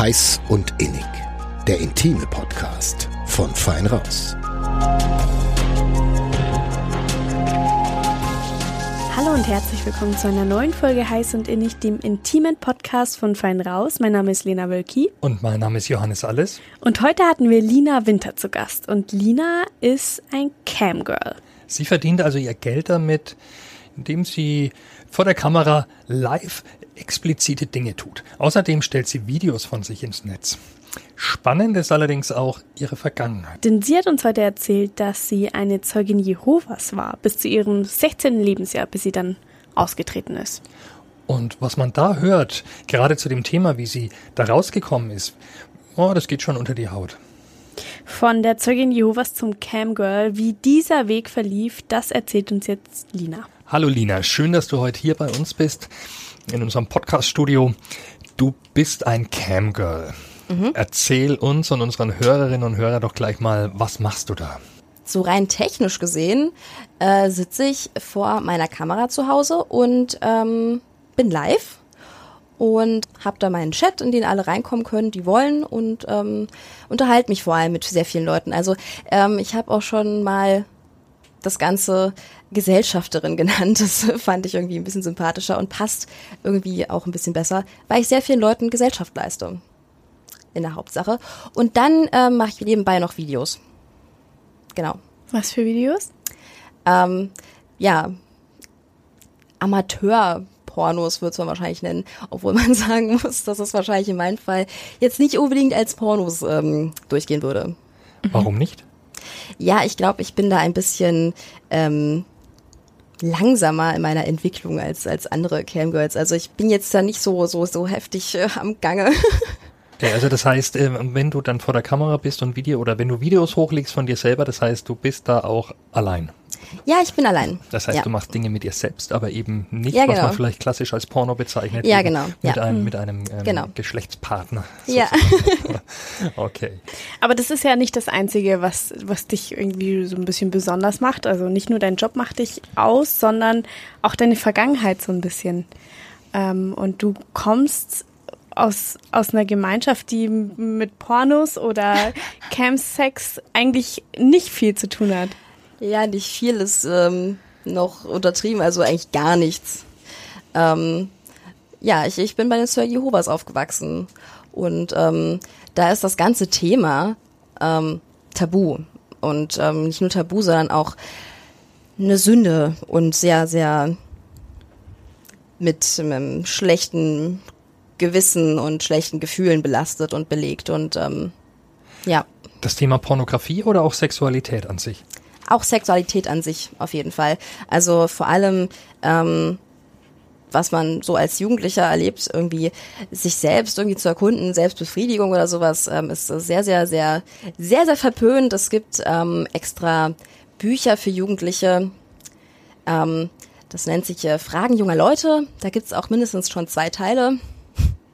Heiß und Innig. Der intime Podcast von Fein Raus. Hallo und herzlich willkommen zu einer neuen Folge Heiß und Innig, dem intimen Podcast von Fein Raus. Mein Name ist Lena Wölki. Und mein Name ist Johannes Alles. Und heute hatten wir Lina Winter zu Gast. Und Lina ist ein Camgirl. Sie verdient also ihr Geld damit, indem sie vor der Kamera live explizite Dinge tut. Außerdem stellt sie Videos von sich ins Netz. Spannend ist allerdings auch ihre Vergangenheit. Denn sie hat uns heute erzählt, dass sie eine Zeugin Jehovas war, bis zu ihrem 16. Lebensjahr, bis sie dann ausgetreten ist. Und was man da hört, gerade zu dem Thema, wie sie da rausgekommen ist, oh, das geht schon unter die Haut. Von der Zeugin Jehovas zum Camgirl, wie dieser Weg verlief, das erzählt uns jetzt Lina. Hallo Lina, schön, dass du heute hier bei uns bist in unserem Podcast-Studio. Du bist ein Camgirl. Mhm. Erzähl uns und unseren Hörerinnen und Hörern doch gleich mal, was machst du da? So rein technisch gesehen äh, sitze ich vor meiner Kamera zu Hause und ähm, bin live und habe da meinen Chat, in den alle reinkommen können, die wollen und ähm, unterhalte mich vor allem mit sehr vielen Leuten. Also ähm, ich habe auch schon mal das Ganze Gesellschafterin genannt. Das fand ich irgendwie ein bisschen sympathischer und passt irgendwie auch ein bisschen besser, weil ich sehr vielen Leuten Gesellschaft leiste. In der Hauptsache. Und dann ähm, mache ich nebenbei noch Videos. Genau. Was für Videos? Ähm, ja, Amateur-Pornos würde man wahrscheinlich nennen, obwohl man sagen muss, dass es wahrscheinlich in meinem Fall jetzt nicht unbedingt als Pornos ähm, durchgehen würde. Warum nicht? Ja, ich glaube, ich bin da ein bisschen ähm, langsamer in meiner Entwicklung als als andere Camgirls. Also ich bin jetzt da nicht so so so heftig äh, am Gange. Okay, also das heißt, äh, wenn du dann vor der Kamera bist und Video oder wenn du Videos hochlegst von dir selber, das heißt, du bist da auch allein. Ja, ich bin allein. Das heißt, ja. du machst Dinge mit dir selbst, aber eben nicht, Ja, was genau. man vielleicht klassisch als Porno bezeichnet. Ja, genau. Mit Ja. einem, mit einem ähm, Genau. Geschlechtspartner. Ja. okay. Aber das ist ja nicht das Einzige, was, was dich irgendwie so ein bisschen besonders macht. Also nicht nur dein Job macht dich aus, sondern auch deine Vergangenheit so ein bisschen. Ähm, und du kommst aus, aus einer Gemeinschaft, die mit Pornos oder Campsex eigentlich nicht viel zu tun hat. Ja, nicht viel ist ähm, noch untertrieben, also eigentlich gar nichts. Ähm, ja, ich, ich bin bei den Sir Jehovas aufgewachsen und ähm, da ist das ganze Thema ähm, tabu und ähm, nicht nur tabu, sondern auch eine Sünde und sehr, sehr mit einem schlechten Gewissen und schlechten Gefühlen belastet und belegt und ähm, ja. Das Thema Pornografie oder auch Sexualität an sich? auch Sexualität an sich auf jeden Fall. Also vor allem, ähm, was man so als Jugendlicher erlebt, irgendwie sich selbst irgendwie zu erkunden, Selbstbefriedigung oder sowas, ähm, ist sehr, sehr, sehr, sehr, sehr verpönt. Es gibt ähm, extra Bücher für Jugendliche. Ähm, das nennt sich äh, Fragen junger Leute. Da gibt's auch mindestens schon zwei Teile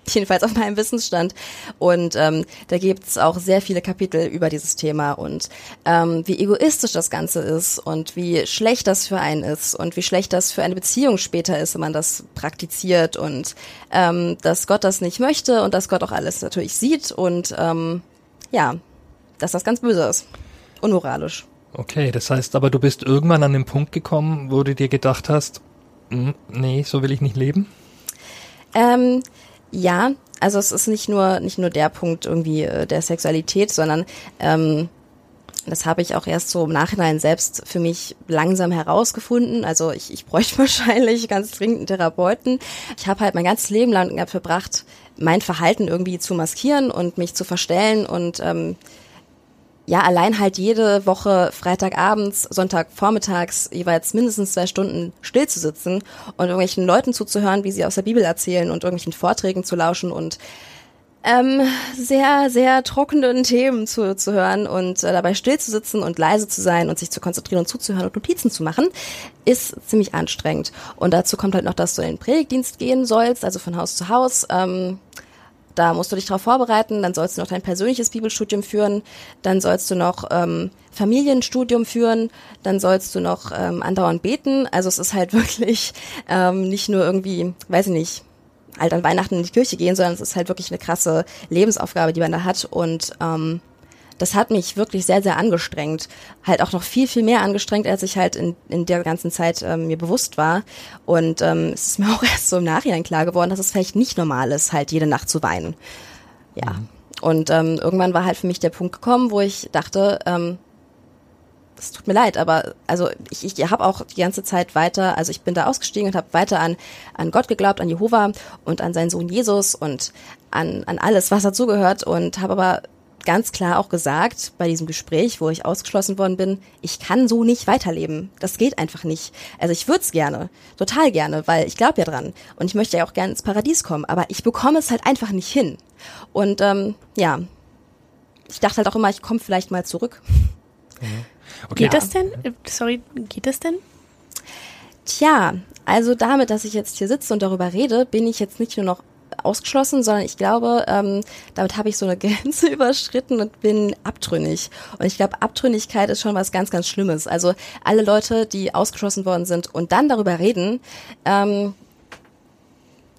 jedenfalls auf meinem Wissensstand. Und ähm, da gibt's auch sehr viele Kapitel über dieses Thema und ähm, wie egoistisch das Ganze ist und wie schlecht das für einen ist und wie schlecht das für eine Beziehung später ist, wenn man das praktiziert und ähm, dass Gott das nicht möchte und dass Gott auch alles natürlich sieht und ähm, ja, dass das ganz böse ist. Unmoralisch. Okay, das heißt aber, du bist irgendwann an den Punkt gekommen, wo du dir gedacht hast, "Hm, nee, so will ich nicht leben? Ähm, ja, also es ist nicht nur nicht nur der Punkt irgendwie äh, der Sexualität, sondern ähm, das habe ich auch erst so im Nachhinein selbst für mich langsam herausgefunden. Also ich, ich bräuchte wahrscheinlich ganz dringend einen Therapeuten. Ich habe halt mein ganzes Leben lang verbracht, mein Verhalten irgendwie zu maskieren und mich zu verstellen und ähm, ja, allein halt jede Woche Freitagabends, Sonntagvormittags jeweils mindestens zwei Stunden still zu sitzen und irgendwelchen Leuten zuzuhören, wie sie aus der Bibel erzählen und irgendwelchen Vorträgen zu lauschen und ähm, sehr, sehr trockenen Themen zu, zu hören und äh, dabei still zu sitzen und leise zu sein und sich zu konzentrieren und zuzuhören und Notizen zu machen, ist ziemlich anstrengend. Und dazu kommt halt noch, dass du in den Predigtdienst gehen sollst, also von Haus zu Haus. Ähm, da musst du dich darauf vorbereiten, dann sollst du noch dein persönliches Bibelstudium führen, dann sollst du noch ähm, Familienstudium führen, dann sollst du noch ähm, andauernd beten. Also es ist halt wirklich ähm, nicht nur irgendwie, weiß ich nicht, halt an Weihnachten in die Kirche gehen, sondern es ist halt wirklich eine krasse Lebensaufgabe, die man da hat und ähm, das hat mich wirklich sehr, sehr angestrengt. Halt auch noch viel, viel mehr angestrengt, als ich halt in, in der ganzen Zeit ähm, mir bewusst war. Und ähm, es ist mir auch erst so im Nachhinein klar geworden, dass es vielleicht nicht normal ist, halt jede Nacht zu weinen. Ja. Mhm. Und ähm, irgendwann war halt für mich der Punkt gekommen, wo ich dachte, ähm, es tut mir leid, aber also ich, ich habe auch die ganze Zeit weiter, also ich bin da ausgestiegen und habe weiter an, an Gott geglaubt, an Jehova und an seinen Sohn Jesus und an, an alles, was dazugehört und habe aber ganz klar auch gesagt bei diesem Gespräch, wo ich ausgeschlossen worden bin, ich kann so nicht weiterleben. Das geht einfach nicht. Also ich würde es gerne, total gerne, weil ich glaube ja dran und ich möchte ja auch gerne ins Paradies kommen, aber ich bekomme es halt einfach nicht hin. Und ähm, ja, ich dachte halt auch immer, ich komme vielleicht mal zurück. Mhm. Okay. Geht das denn? Äh, sorry, geht das denn? Tja, also damit, dass ich jetzt hier sitze und darüber rede, bin ich jetzt nicht nur noch ausgeschlossen, sondern ich glaube, ähm, damit habe ich so eine Grenze überschritten und bin abtrünnig. Und ich glaube, Abtrünnigkeit ist schon was ganz, ganz Schlimmes. Also alle Leute, die ausgeschlossen worden sind und dann darüber reden, ähm,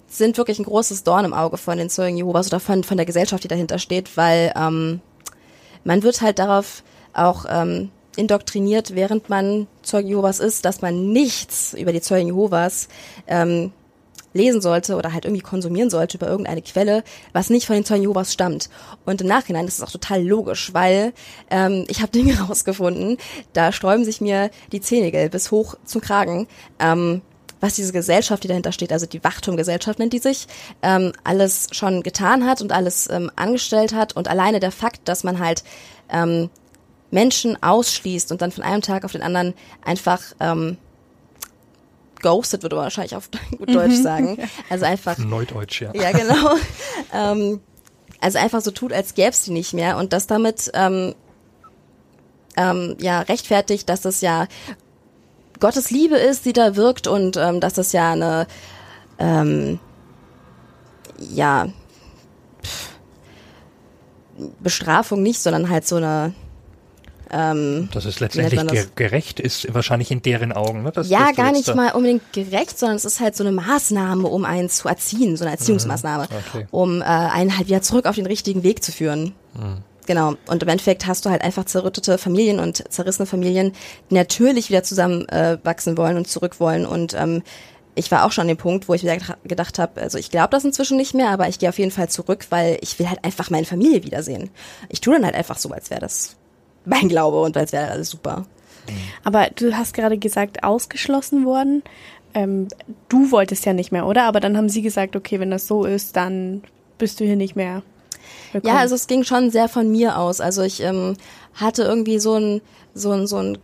sind wirklich ein großes Dorn im Auge von den Zeugen Jehovas oder von, von der Gesellschaft, die dahinter steht, weil ähm, man wird halt darauf auch ähm, indoktriniert, während man Zeugen Jehovas ist, dass man nichts über die Zeugen Jehovas ähm, lesen sollte oder halt irgendwie konsumieren sollte über irgendeine Quelle, was nicht von den Zeugen Jehovas stammt. Und im Nachhinein ist es auch total logisch, weil ähm, ich habe Dinge rausgefunden, da sträuben sich mir die Zähnigel bis hoch zum Kragen. Ähm, was diese Gesellschaft, die dahinter steht, also die Wachturmgesellschaft nennt die sich, ähm, alles schon getan hat und alles ähm, angestellt hat. Und alleine der Fakt, dass man halt ähm, Menschen ausschließt und dann von einem Tag auf den anderen einfach ähm, ghosted, würde man wahrscheinlich auf gut Deutsch mhm. sagen. Also einfach. Neudeutsch, ja. Ja, genau. ähm, also einfach so tut, als gäbe es die nicht mehr und das damit ähm, ähm, ja rechtfertigt, dass es ja Gottes Liebe ist, die da wirkt und ähm, dass es ja eine ähm, ja pff, Bestrafung nicht, sondern halt so eine ähm, dass es letztendlich das? gerecht ist, wahrscheinlich in deren Augen. Ne? Das, ja, das gar nicht mal unbedingt gerecht, sondern es ist halt so eine Maßnahme, um einen zu erziehen, so eine Erziehungsmaßnahme, mhm. okay. um äh, einen halt wieder zurück auf den richtigen Weg zu führen. Mhm. Genau. Und im Endeffekt hast du halt einfach zerrüttete Familien und zerrissene Familien, die natürlich wieder zusammen äh, wachsen wollen und zurück wollen. Und ähm, ich war auch schon an dem Punkt, wo ich wieder gedacht habe, also ich glaube das inzwischen nicht mehr, aber ich gehe auf jeden Fall zurück, weil ich will halt einfach meine Familie wiedersehen. Ich tue dann halt einfach so, als wäre das mein Glaube und als wäre alles super. Aber du hast gerade gesagt, ausgeschlossen worden. Ähm, du wolltest ja nicht mehr, oder? Aber dann haben sie gesagt, okay, wenn das so ist, dann bist du hier nicht mehr. Willkommen. Ja, also es ging schon sehr von mir aus. Also ich ähm, hatte irgendwie so ein so ein so ein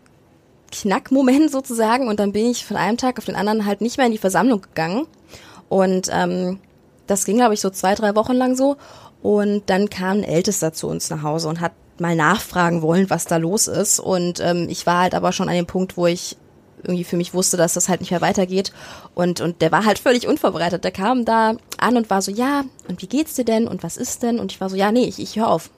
Knackmoment sozusagen und dann bin ich von einem Tag auf den anderen halt nicht mehr in die Versammlung gegangen und ähm, das ging glaube ich so zwei drei Wochen lang so und dann kam ein Ältester zu uns nach Hause und hat mal nachfragen wollen, was da los ist. Und ähm, ich war halt aber schon an dem Punkt, wo ich irgendwie für mich wusste, dass das halt nicht mehr weitergeht. Und, und der war halt völlig unvorbereitet. Der kam da an und war so, ja, und wie geht's dir denn? Und was ist denn? Und ich war so, ja, nee, ich, ich höre auf.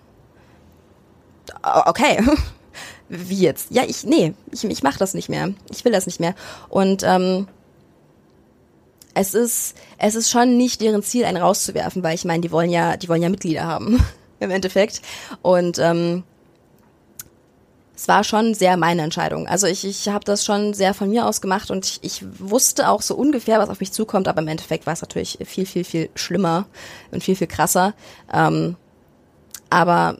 Okay. wie jetzt? Ja, ich, nee, ich, ich mach das nicht mehr. Ich will das nicht mehr. Und ähm, es ist, es ist schon nicht deren Ziel, einen rauszuwerfen, weil ich meine, die wollen ja, die wollen ja Mitglieder haben. im Endeffekt. Und ähm, es war schon sehr meine Entscheidung. Also ich, ich habe das schon sehr von mir aus gemacht und ich, ich wusste auch so ungefähr, was auf mich zukommt, aber im Endeffekt war es natürlich viel, viel, viel schlimmer und viel, viel krasser. Ähm, aber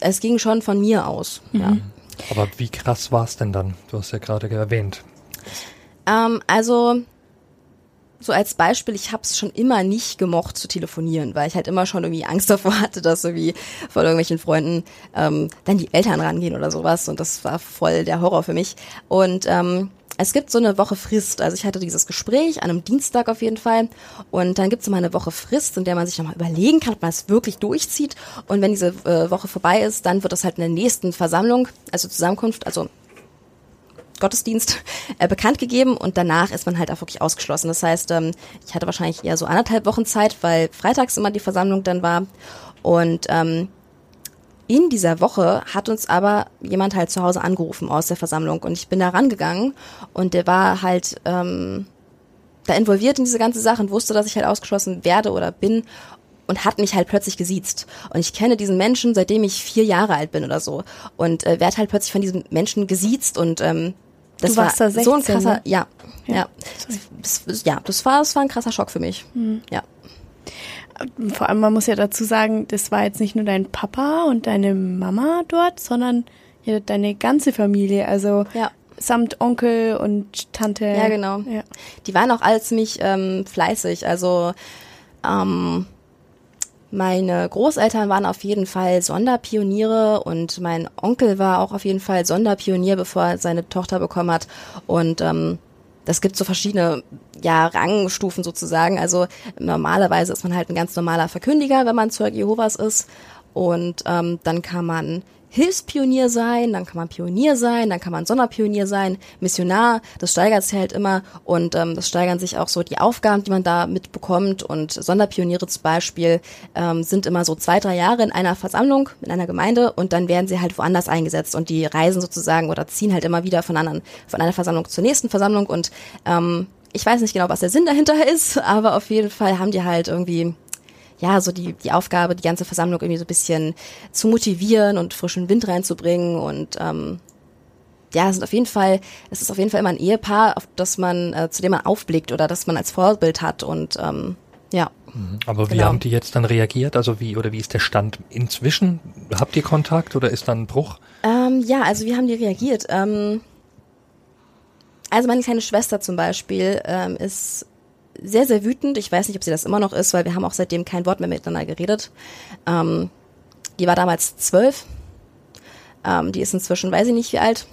es ging schon von mir aus. Mhm. Ja. Aber wie krass war es denn dann? Du hast ja gerade erwähnt. Ähm, also so als Beispiel, ich habe es schon immer nicht gemocht zu telefonieren, weil ich halt immer schon irgendwie Angst davor hatte, dass irgendwie von irgendwelchen Freunden ähm, dann die Eltern rangehen oder sowas und das war voll der Horror für mich. Und ähm, es gibt so eine Woche Frist. Also ich hatte dieses Gespräch an einem Dienstag auf jeden Fall. Und dann gibt es immer eine Woche Frist, in der man sich nochmal überlegen kann, ob man es wirklich durchzieht. Und wenn diese äh, Woche vorbei ist, dann wird das halt in der nächsten Versammlung, also Zusammenkunft, also Gottesdienst äh, bekannt gegeben und danach ist man halt auch wirklich ausgeschlossen. Das heißt, ähm, ich hatte wahrscheinlich eher so anderthalb Wochen Zeit, weil freitags immer die Versammlung dann war. Und ähm, in dieser Woche hat uns aber jemand halt zu Hause angerufen aus der Versammlung und ich bin da rangegangen und der war halt ähm, da involviert in diese ganze Sache und wusste, dass ich halt ausgeschlossen werde oder bin und hat mich halt plötzlich gesiezt. Und ich kenne diesen Menschen, seitdem ich vier Jahre alt bin oder so. Und äh, werde halt plötzlich von diesem Menschen gesiezt und ähm, das Du warst war da 16, so ein krasser, ne? ja, Ja. ja, das, das, ja, das war, das war ein krasser Schock für mich. Hm. Ja, Vor allem, man muss ja dazu sagen, das war jetzt nicht nur dein Papa und deine Mama dort, sondern ja, deine ganze Familie, also ja. samt Onkel und Tante. Ja, genau. Ja. Die waren auch alle ziemlich ähm, fleißig. Also ähm, meine Großeltern waren auf jeden Fall Sonderpioniere und mein Onkel war auch auf jeden Fall Sonderpionier, bevor er seine Tochter bekommen hat. Und ähm, das gibt so verschiedene ja, Rangstufen sozusagen. Also normalerweise ist man halt ein ganz normaler Verkündiger, wenn man Zeug Jehovas ist. Und ähm, dann kann man Hilfspionier sein, dann kann man Pionier sein, dann kann man Sonderpionier sein, Missionar, das steigert sich halt immer und ähm, das steigern sich auch so die Aufgaben, die man da mitbekommt und Sonderpioniere zum Beispiel ähm, sind immer so zwei, drei Jahre in einer Versammlung, in einer Gemeinde und dann werden sie halt woanders eingesetzt und die reisen sozusagen oder ziehen halt immer wieder von anderen, von einer Versammlung zur nächsten Versammlung und ähm, ich weiß nicht genau, was der Sinn dahinter ist, aber auf jeden Fall haben die halt irgendwie ja, so die, die Aufgabe, die ganze Versammlung irgendwie so ein bisschen zu motivieren und frischen Wind reinzubringen und ähm, ja, es sind auf jeden Fall, es ist auf jeden Fall immer ein Ehepaar, auf das man, äh, zu dem man aufblickt oder das man als Vorbild hat und ähm, ja. Aber wie Genau. haben die jetzt dann reagiert? Also wie oder wie ist der Stand inzwischen? Habt ihr Kontakt oder ist dann ein Bruch? Ähm, ja, also wie haben die reagiert? Ähm, also meine kleine Schwester zum Beispiel ähm, ist sehr, sehr wütend. Ich weiß nicht, ob sie das immer noch ist, weil wir haben auch seitdem kein Wort mehr miteinander geredet. Ähm, die war damals zwölf. Ähm, die ist inzwischen, weiß ich nicht wie alt.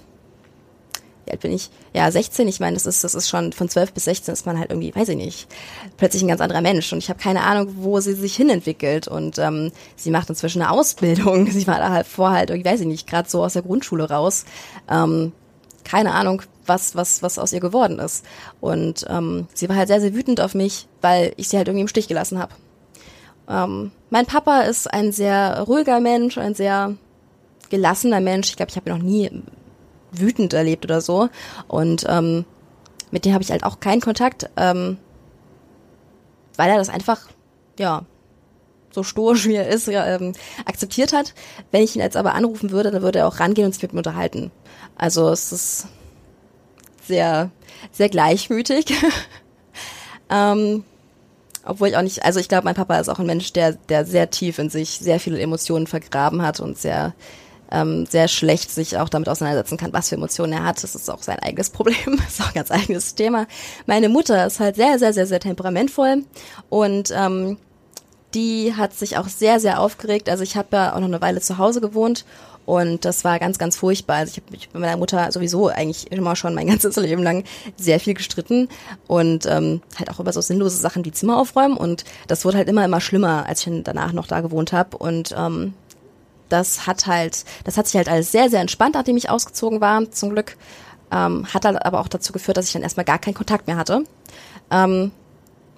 Wie alt bin ich? Ja, 16. Ich meine, das ist, das ist schon von 12 bis 16 ist man halt irgendwie, weiß ich nicht, plötzlich ein ganz anderer Mensch. Und ich habe keine Ahnung, wo sie sich hinentwickelt. Und ähm, sie macht inzwischen eine Ausbildung. Sie war da halt vorher halt irgendwie, weiß ich nicht, gerade so aus der Grundschule raus. Ähm, keine Ahnung, was, was, was aus ihr geworden ist. Und ähm, sie war halt sehr, sehr wütend auf mich, weil ich sie halt irgendwie im Stich gelassen habe. Ähm, mein Papa ist ein sehr ruhiger Mensch, ein sehr gelassener Mensch. Ich glaube, ich habe ihn noch nie wütend erlebt oder so. Und ähm, mit dem habe ich halt auch keinen Kontakt, ähm, weil er das einfach, ja, so stoisch wie er ist, ähm, akzeptiert hat. Wenn ich ihn jetzt aber anrufen würde, dann würde er auch rangehen und sich mit mir unterhalten. Also es ist sehr, sehr gleichmütig. ähm, obwohl ich auch nicht, also ich glaube, mein Papa ist auch ein Mensch, der, der sehr tief in sich sehr viele Emotionen vergraben hat und sehr, ähm, sehr schlecht sich auch damit auseinandersetzen kann, was für Emotionen er hat. Das ist auch sein eigenes Problem, das ist auch ein ganz eigenes Thema. Meine Mutter ist halt sehr, sehr, sehr, sehr temperamentvoll und ähm, die hat sich auch sehr, sehr aufgeregt. Also ich habe ja auch noch eine Weile zu Hause gewohnt und das war ganz, ganz furchtbar. Also ich habe mich mit meiner Mutter sowieso eigentlich immer schon mein ganzes Leben lang sehr viel gestritten und ähm, halt auch über so sinnlose Sachen wie Zimmer aufräumen. Und das wurde halt immer, immer schlimmer, als ich dann danach noch da gewohnt habe. Und ähm, das hat halt, das hat sich halt alles sehr, sehr entspannt, nachdem ich ausgezogen war, zum Glück. Ähm, hat halt aber auch dazu geführt, dass ich dann erstmal gar keinen Kontakt mehr hatte. Ähm,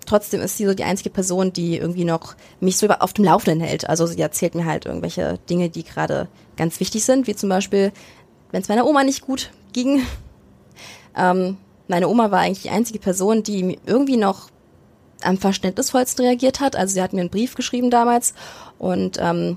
trotzdem ist sie so die einzige Person, die irgendwie noch mich so auf dem Laufenden hält. Also sie erzählt mir halt irgendwelche Dinge, die gerade ganz wichtig sind, wie zum Beispiel, wenn es meiner Oma nicht gut ging. Ähm, meine Oma war eigentlich die einzige Person, die irgendwie noch am verständnisvollsten reagiert hat. Also sie hat mir einen Brief geschrieben damals und ähm,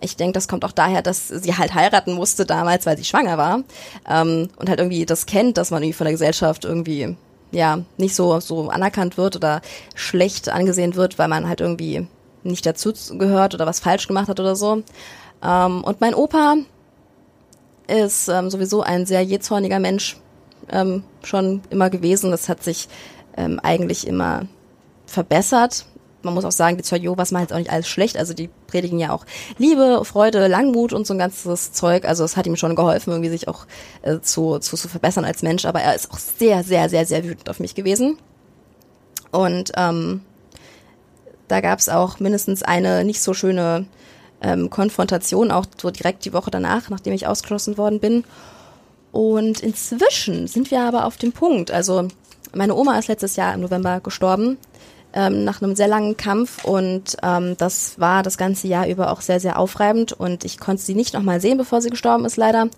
ich denke, das kommt auch daher, dass sie halt heiraten musste damals, weil sie schwanger war ähm, und halt irgendwie das kennt, dass man irgendwie von der Gesellschaft irgendwie ja nicht so so anerkannt wird oder schlecht angesehen wird, weil man halt irgendwie nicht dazu gehört oder was falsch gemacht hat oder so. Ähm, und mein Opa ist ähm, sowieso ein sehr jähzorniger Mensch ähm, schon immer gewesen. Das hat sich ähm, eigentlich immer verbessert. Man muss auch sagen, die Zeugen Jehovas machen jetzt auch nicht alles schlecht. Also die predigen ja auch Liebe, Freude, Langmut und so ein ganzes Zeug. Also es hat ihm schon geholfen, irgendwie sich auch äh, zu, zu, zu verbessern als Mensch. Aber er ist auch sehr, sehr, sehr, sehr wütend auf mich gewesen. Und ähm, da gab es auch mindestens eine nicht so schöne ähm, Konfrontation, auch so direkt die Woche danach, nachdem ich ausgeschlossen worden bin. Und inzwischen sind wir aber auf dem Punkt. Also meine Oma ist letztes Jahr im November gestorben ähm, nach einem sehr langen Kampf und ähm, das war das ganze Jahr über auch sehr, sehr aufreibend und ich konnte sie nicht nochmal sehen, bevor sie gestorben ist, leider.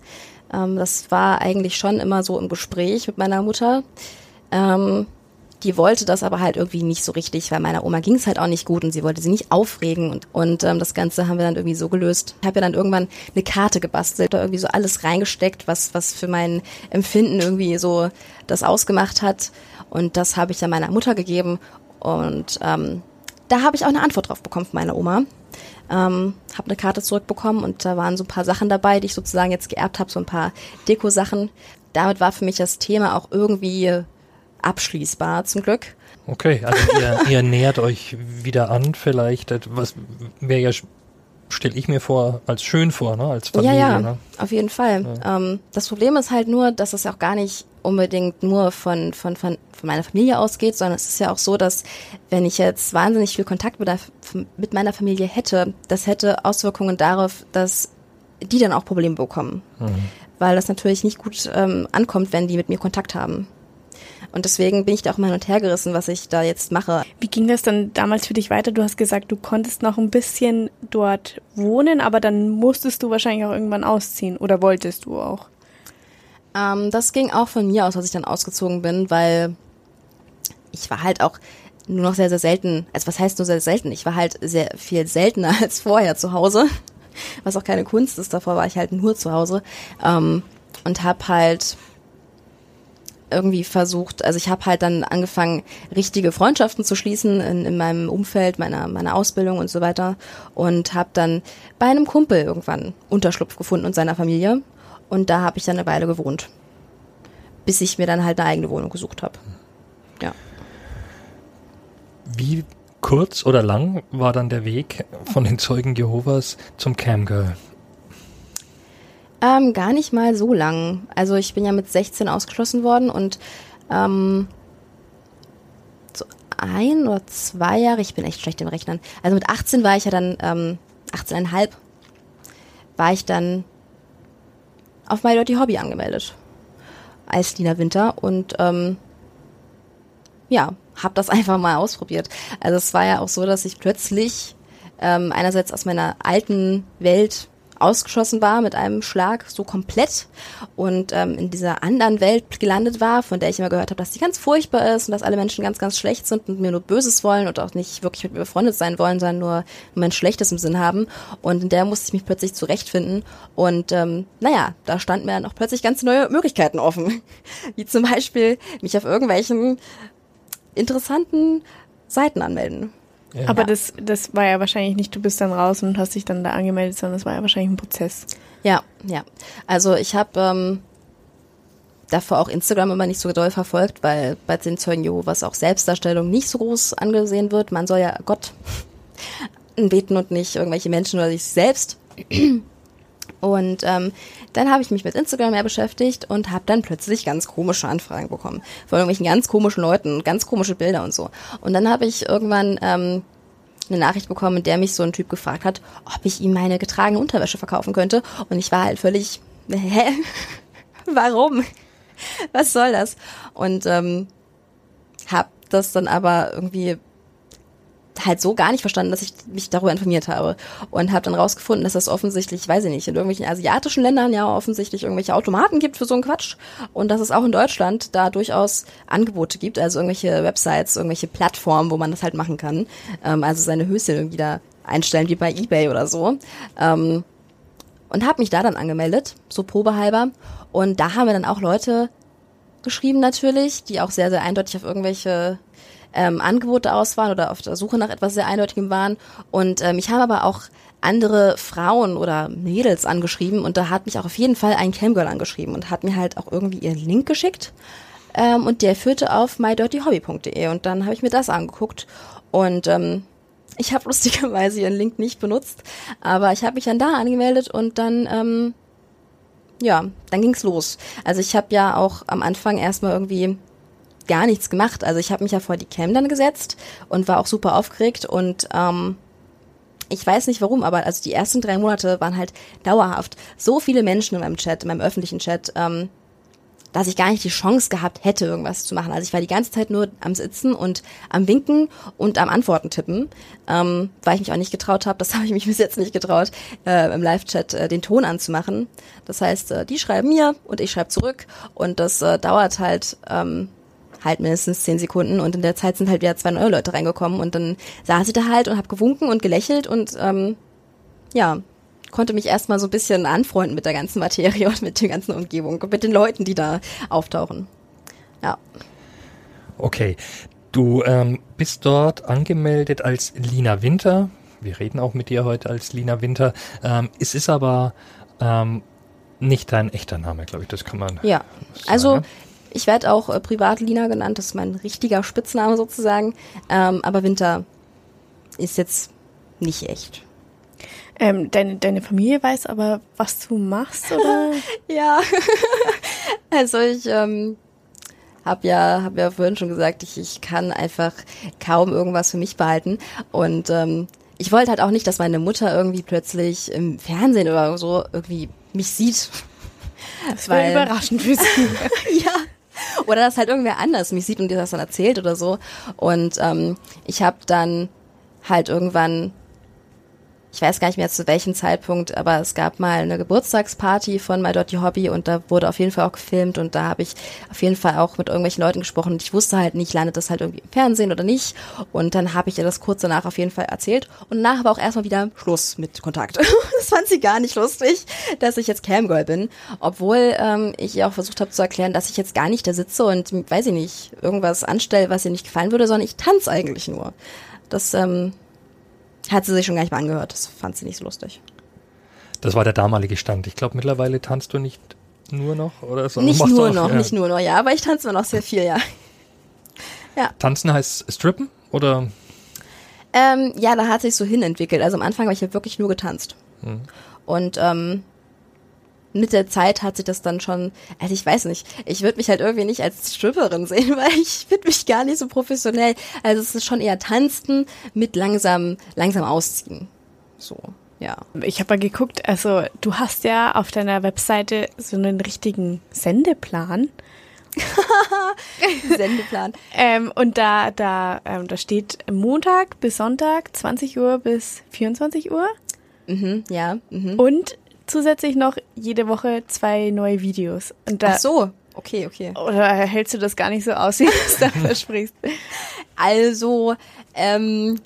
Ähm, das war eigentlich schon immer so im Gespräch mit meiner Mutter. Ähm, die wollte das aber halt irgendwie nicht so richtig, weil meiner Oma ging es halt auch nicht gut und sie wollte sie nicht aufregen und, und ähm, das Ganze haben wir dann irgendwie so gelöst. Ich habe ja dann irgendwann eine Karte gebastelt, da irgendwie so alles reingesteckt, was, was für mein Empfinden irgendwie so das ausgemacht hat und das habe ich dann meiner Mutter gegeben und ähm, da habe ich auch eine Antwort drauf bekommen von meiner Oma. Ähm, habe eine Karte zurückbekommen und da waren so ein paar Sachen dabei, die ich sozusagen jetzt geerbt habe, so ein paar Deko-Sachen. Damit war für mich das Thema auch irgendwie abschließbar, zum Glück. Okay, also ihr, ihr nähert euch wieder an, vielleicht, was wäre ja, stelle ich mir vor, als schön vor, ne? als Familie. Ja, ja, ne? auf jeden Fall. Ja. Ähm, das Problem ist halt nur, dass es auch gar nicht unbedingt nur von, von, von, von meiner Familie ausgeht, sondern es ist ja auch so, dass wenn ich jetzt wahnsinnig viel Kontakt mit, der, mit meiner Familie hätte, das hätte Auswirkungen darauf, dass die dann auch Probleme bekommen. Mhm. Weil das natürlich nicht gut ähm, ankommt, wenn die mit mir Kontakt haben. Und deswegen bin ich da auch mal hin und her gerissen, was ich da jetzt mache. Wie ging das dann damals für dich weiter? Du hast gesagt, du konntest noch ein bisschen dort wohnen, aber dann musstest du wahrscheinlich auch irgendwann ausziehen oder wolltest du auch? Ähm, das ging auch von mir aus, als ich dann ausgezogen bin, weil ich war halt auch nur noch sehr, sehr selten, also was heißt nur sehr selten? Ich war halt sehr viel seltener als vorher zu Hause, was auch keine Kunst ist. Davor war ich halt nur zu Hause ähm, und habe halt irgendwie versucht, also ich habe halt dann angefangen, richtige Freundschaften zu schließen in, in meinem Umfeld, meiner, meiner Ausbildung und so weiter und habe dann bei einem Kumpel irgendwann Unterschlupf gefunden und seiner Familie und da habe ich dann eine Weile gewohnt, bis ich mir dann halt eine eigene Wohnung gesucht habe. Ja. Wie kurz oder lang war dann der Weg von den Zeugen Jehovas zum Camgirl? Ähm, gar nicht mal so lang. Also ich bin ja mit 16 ausgeschlossen worden und ähm, so ein oder zwei Jahre, ich bin echt schlecht im Rechnen. Also mit 18 war ich ja dann, ähm, 18,5 war ich dann auf My Dirty Hobby angemeldet. Als Lina Winter und ähm, ja, habe das einfach mal ausprobiert. Also es war ja auch so, dass ich plötzlich ähm, einerseits aus meiner alten Welt ausgeschossen war mit einem Schlag, so komplett und ähm, in dieser anderen Welt gelandet war, von der ich immer gehört habe, dass die ganz furchtbar ist und dass alle Menschen ganz, ganz schlecht sind und mir nur Böses wollen und auch nicht wirklich mit mir befreundet sein wollen, sondern nur, nur mein Schlechtes im Sinn haben. Und in der musste ich mich plötzlich zurechtfinden. Und ähm, naja, da standen mir dann auch plötzlich ganz neue Möglichkeiten offen. Wie zum Beispiel mich auf irgendwelchen interessanten Seiten anmelden. Ja. Aber das, das war ja wahrscheinlich nicht, du bist dann raus und hast dich dann da angemeldet, sondern das war ja wahrscheinlich ein Prozess. Ja, ja. Also ich habe ähm, davor auch Instagram immer nicht so doll verfolgt, weil bei den Zeugen Jehovas auch Selbstdarstellung nicht so groß angesehen wird. Man soll ja Gott beten und nicht irgendwelche Menschen oder sich selbst. Und ähm, dann habe ich mich mit Instagram mehr beschäftigt und habe dann plötzlich ganz komische Anfragen bekommen von irgendwelchen ganz komischen Leuten, ganz komische Bilder und so. Und dann habe ich irgendwann ähm, eine Nachricht bekommen, in der mich so ein Typ gefragt hat, ob ich ihm meine getragene Unterwäsche verkaufen könnte. Und ich war halt völlig, hä? Warum? Was soll das? Und ähm, habe das dann aber irgendwie halt so gar nicht verstanden, dass ich mich darüber informiert habe. Und habe dann rausgefunden, dass das offensichtlich, weiß ich nicht, in irgendwelchen asiatischen Ländern ja offensichtlich irgendwelche Automaten gibt für so einen Quatsch. Und dass es auch in Deutschland da durchaus Angebote gibt, also irgendwelche Websites, irgendwelche Plattformen, wo man das halt machen kann, ähm, also seine Höschen irgendwie da einstellen wie bei eBay oder so. Ähm, und habe mich da dann angemeldet, so probehalber. Und da haben wir dann auch Leute geschrieben natürlich, die auch sehr, sehr eindeutig auf irgendwelche ähm, Angebote aus waren oder auf der Suche nach etwas sehr Eindeutigem waren. Und ähm, ich habe aber auch andere Frauen oder Mädels angeschrieben und da hat mich auch auf jeden Fall ein Camgirl angeschrieben und hat mir halt auch irgendwie ihren Link geschickt. Ähm, und der führte auf mydirtyhobby.de und dann habe ich mir das angeguckt und ähm, ich habe lustigerweise ihren Link nicht benutzt, aber ich habe mich dann da angemeldet und dann ähm, ja, dann ging's los. Also ich habe ja auch am Anfang erstmal irgendwie gar nichts gemacht. Also ich habe mich ja vor die Cam dann gesetzt und war auch super aufgeregt und ähm, ich weiß nicht warum, aber also die ersten drei Monate waren halt dauerhaft so viele Menschen in meinem Chat, in meinem öffentlichen Chat, ähm, dass ich gar nicht die Chance gehabt hätte, irgendwas zu machen. Also ich war die ganze Zeit nur am Sitzen und am Winken und am Antworten tippen, ähm, weil ich mich auch nicht getraut habe, das habe ich mich bis jetzt nicht getraut, äh, im Live-Chat äh, den Ton anzumachen. Das heißt, äh, die schreiben mir und ich schreibe zurück und das äh, dauert halt ähm, halt mindestens zehn Sekunden und in der Zeit sind halt wieder zwei neue Leute reingekommen und dann saß ich da halt und habe gewunken und gelächelt und ähm, ja, konnte mich erstmal so ein bisschen anfreunden mit der ganzen Materie und mit der ganzen Umgebung und mit den Leuten, die da auftauchen. Ja. Okay. Du ähm, bist dort angemeldet als Lina Winter. Wir reden auch mit dir heute als Lina Winter. Ähm, es ist aber ähm, nicht dein echter Name, glaube ich. Das kann man. Ja. Sagen. Also ich werde auch äh, privat Lina genannt. Das ist mein richtiger Spitzname sozusagen. Ähm, aber Winter ist jetzt nicht echt. Ähm, deine, deine Familie weiß aber, was du machst, oder? ja. also ich ähm, habe ja, hab ja vorhin schon gesagt, ich, ich kann einfach kaum irgendwas für mich behalten. Und ähm, ich wollte halt auch nicht, dass meine Mutter irgendwie plötzlich im Fernsehen oder so irgendwie mich sieht. Das wäre überraschend für sie. ja. Oder dass halt irgendwer anders mich sieht und dir das dann erzählt oder so. Und ähm, ich habe dann halt irgendwann ich weiß gar nicht mehr zu welchem Zeitpunkt, aber es gab mal eine Geburtstagsparty von My Dotty Hobby und da wurde auf jeden Fall auch gefilmt und da habe ich auf jeden Fall auch mit irgendwelchen Leuten gesprochen und ich wusste halt nicht, landet das halt irgendwie im Fernsehen oder nicht und dann habe ich ihr das kurz danach auf jeden Fall erzählt und danach war auch erstmal wieder Schluss mit Kontakt. das fand sie gar nicht lustig, dass ich jetzt Camgirl bin, obwohl ähm, ich ihr auch versucht habe zu erklären, dass ich jetzt gar nicht da sitze und, weiß ich nicht, irgendwas anstelle, was ihr nicht gefallen würde, sondern ich tanze eigentlich nur. Das ähm, hat sie sich schon gar nicht mehr angehört. Das fand sie nicht so lustig. Das war der damalige Stand. Ich glaube, mittlerweile tanzt du nicht nur noch oder so. Nicht nur noch, ja. nicht nur noch, ja, aber ich tanze noch sehr viel, ja. ja. Tanzen heißt Strippen oder? Ähm, ja, da hat sich so hinentwickelt. Also am Anfang habe ich ja wirklich nur getanzt. Hm. Und ähm, mit der Zeit hat sich das dann schon, also ich weiß nicht, ich würde mich halt irgendwie nicht als Stripperin sehen, weil ich finde mich gar nicht so professionell. Also es ist schon eher Tanzen mit langsam, langsam ausziehen. So. Ja. Ich habe mal geguckt, also du hast ja auf deiner Webseite so einen richtigen Sendeplan. Sendeplan. ähm, und da, da, ähm, da steht Montag bis Sonntag, 20 Uhr bis 24 Uhr. Mhm, ja. Mhm. Und zusätzlich noch jede Woche zwei neue Videos. Und da, Ach so, okay, okay. Oder hältst du das gar nicht so aus, wie du es da versprichst? Also, ähm,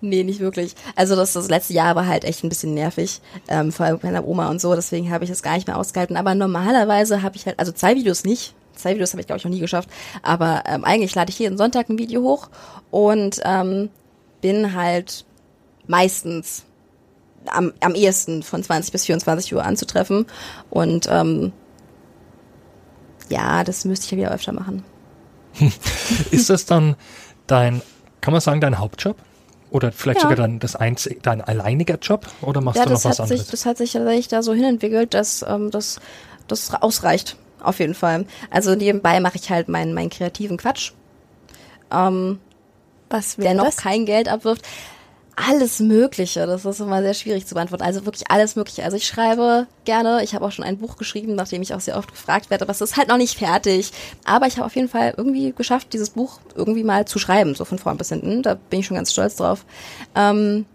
nee, nicht wirklich. Also das, das letzte Jahr war halt echt ein bisschen nervig, ähm, vor allem meiner Oma und so, deswegen habe ich das gar nicht mehr ausgehalten. Aber normalerweise habe ich halt, also zwei Videos nicht, zwei Videos habe ich glaube ich noch nie geschafft, aber ähm, eigentlich lade ich jeden Sonntag ein Video hoch und ähm, bin halt meistens am, am ehesten von 20 bis 24 Uhr anzutreffen. Und ähm, ja, das müsste ich ja wieder öfter machen. Ist das dann dein, kann man sagen, dein Hauptjob? Oder vielleicht ja. sogar dein, das einzig, dein alleiniger Job? Oder machst ja, du noch was anderes? Sich, das hat sich tatsächlich da so hinentwickelt, dass ähm, das, das ausreicht. Auf jeden Fall. Also nebenbei mache ich halt meinen, meinen kreativen Quatsch. Ähm, was der noch das? kein Geld abwirft alles Mögliche. Das ist immer sehr schwierig zu beantworten. Also wirklich alles Mögliche. Also ich schreibe gerne. Ich habe auch schon ein Buch geschrieben, nachdem ich auch sehr oft gefragt werde, es ist halt noch nicht fertig. Aber ich habe auf jeden Fall irgendwie geschafft, dieses Buch irgendwie mal zu schreiben, so von vorn bis hinten. Da bin ich schon ganz stolz drauf. Ähm,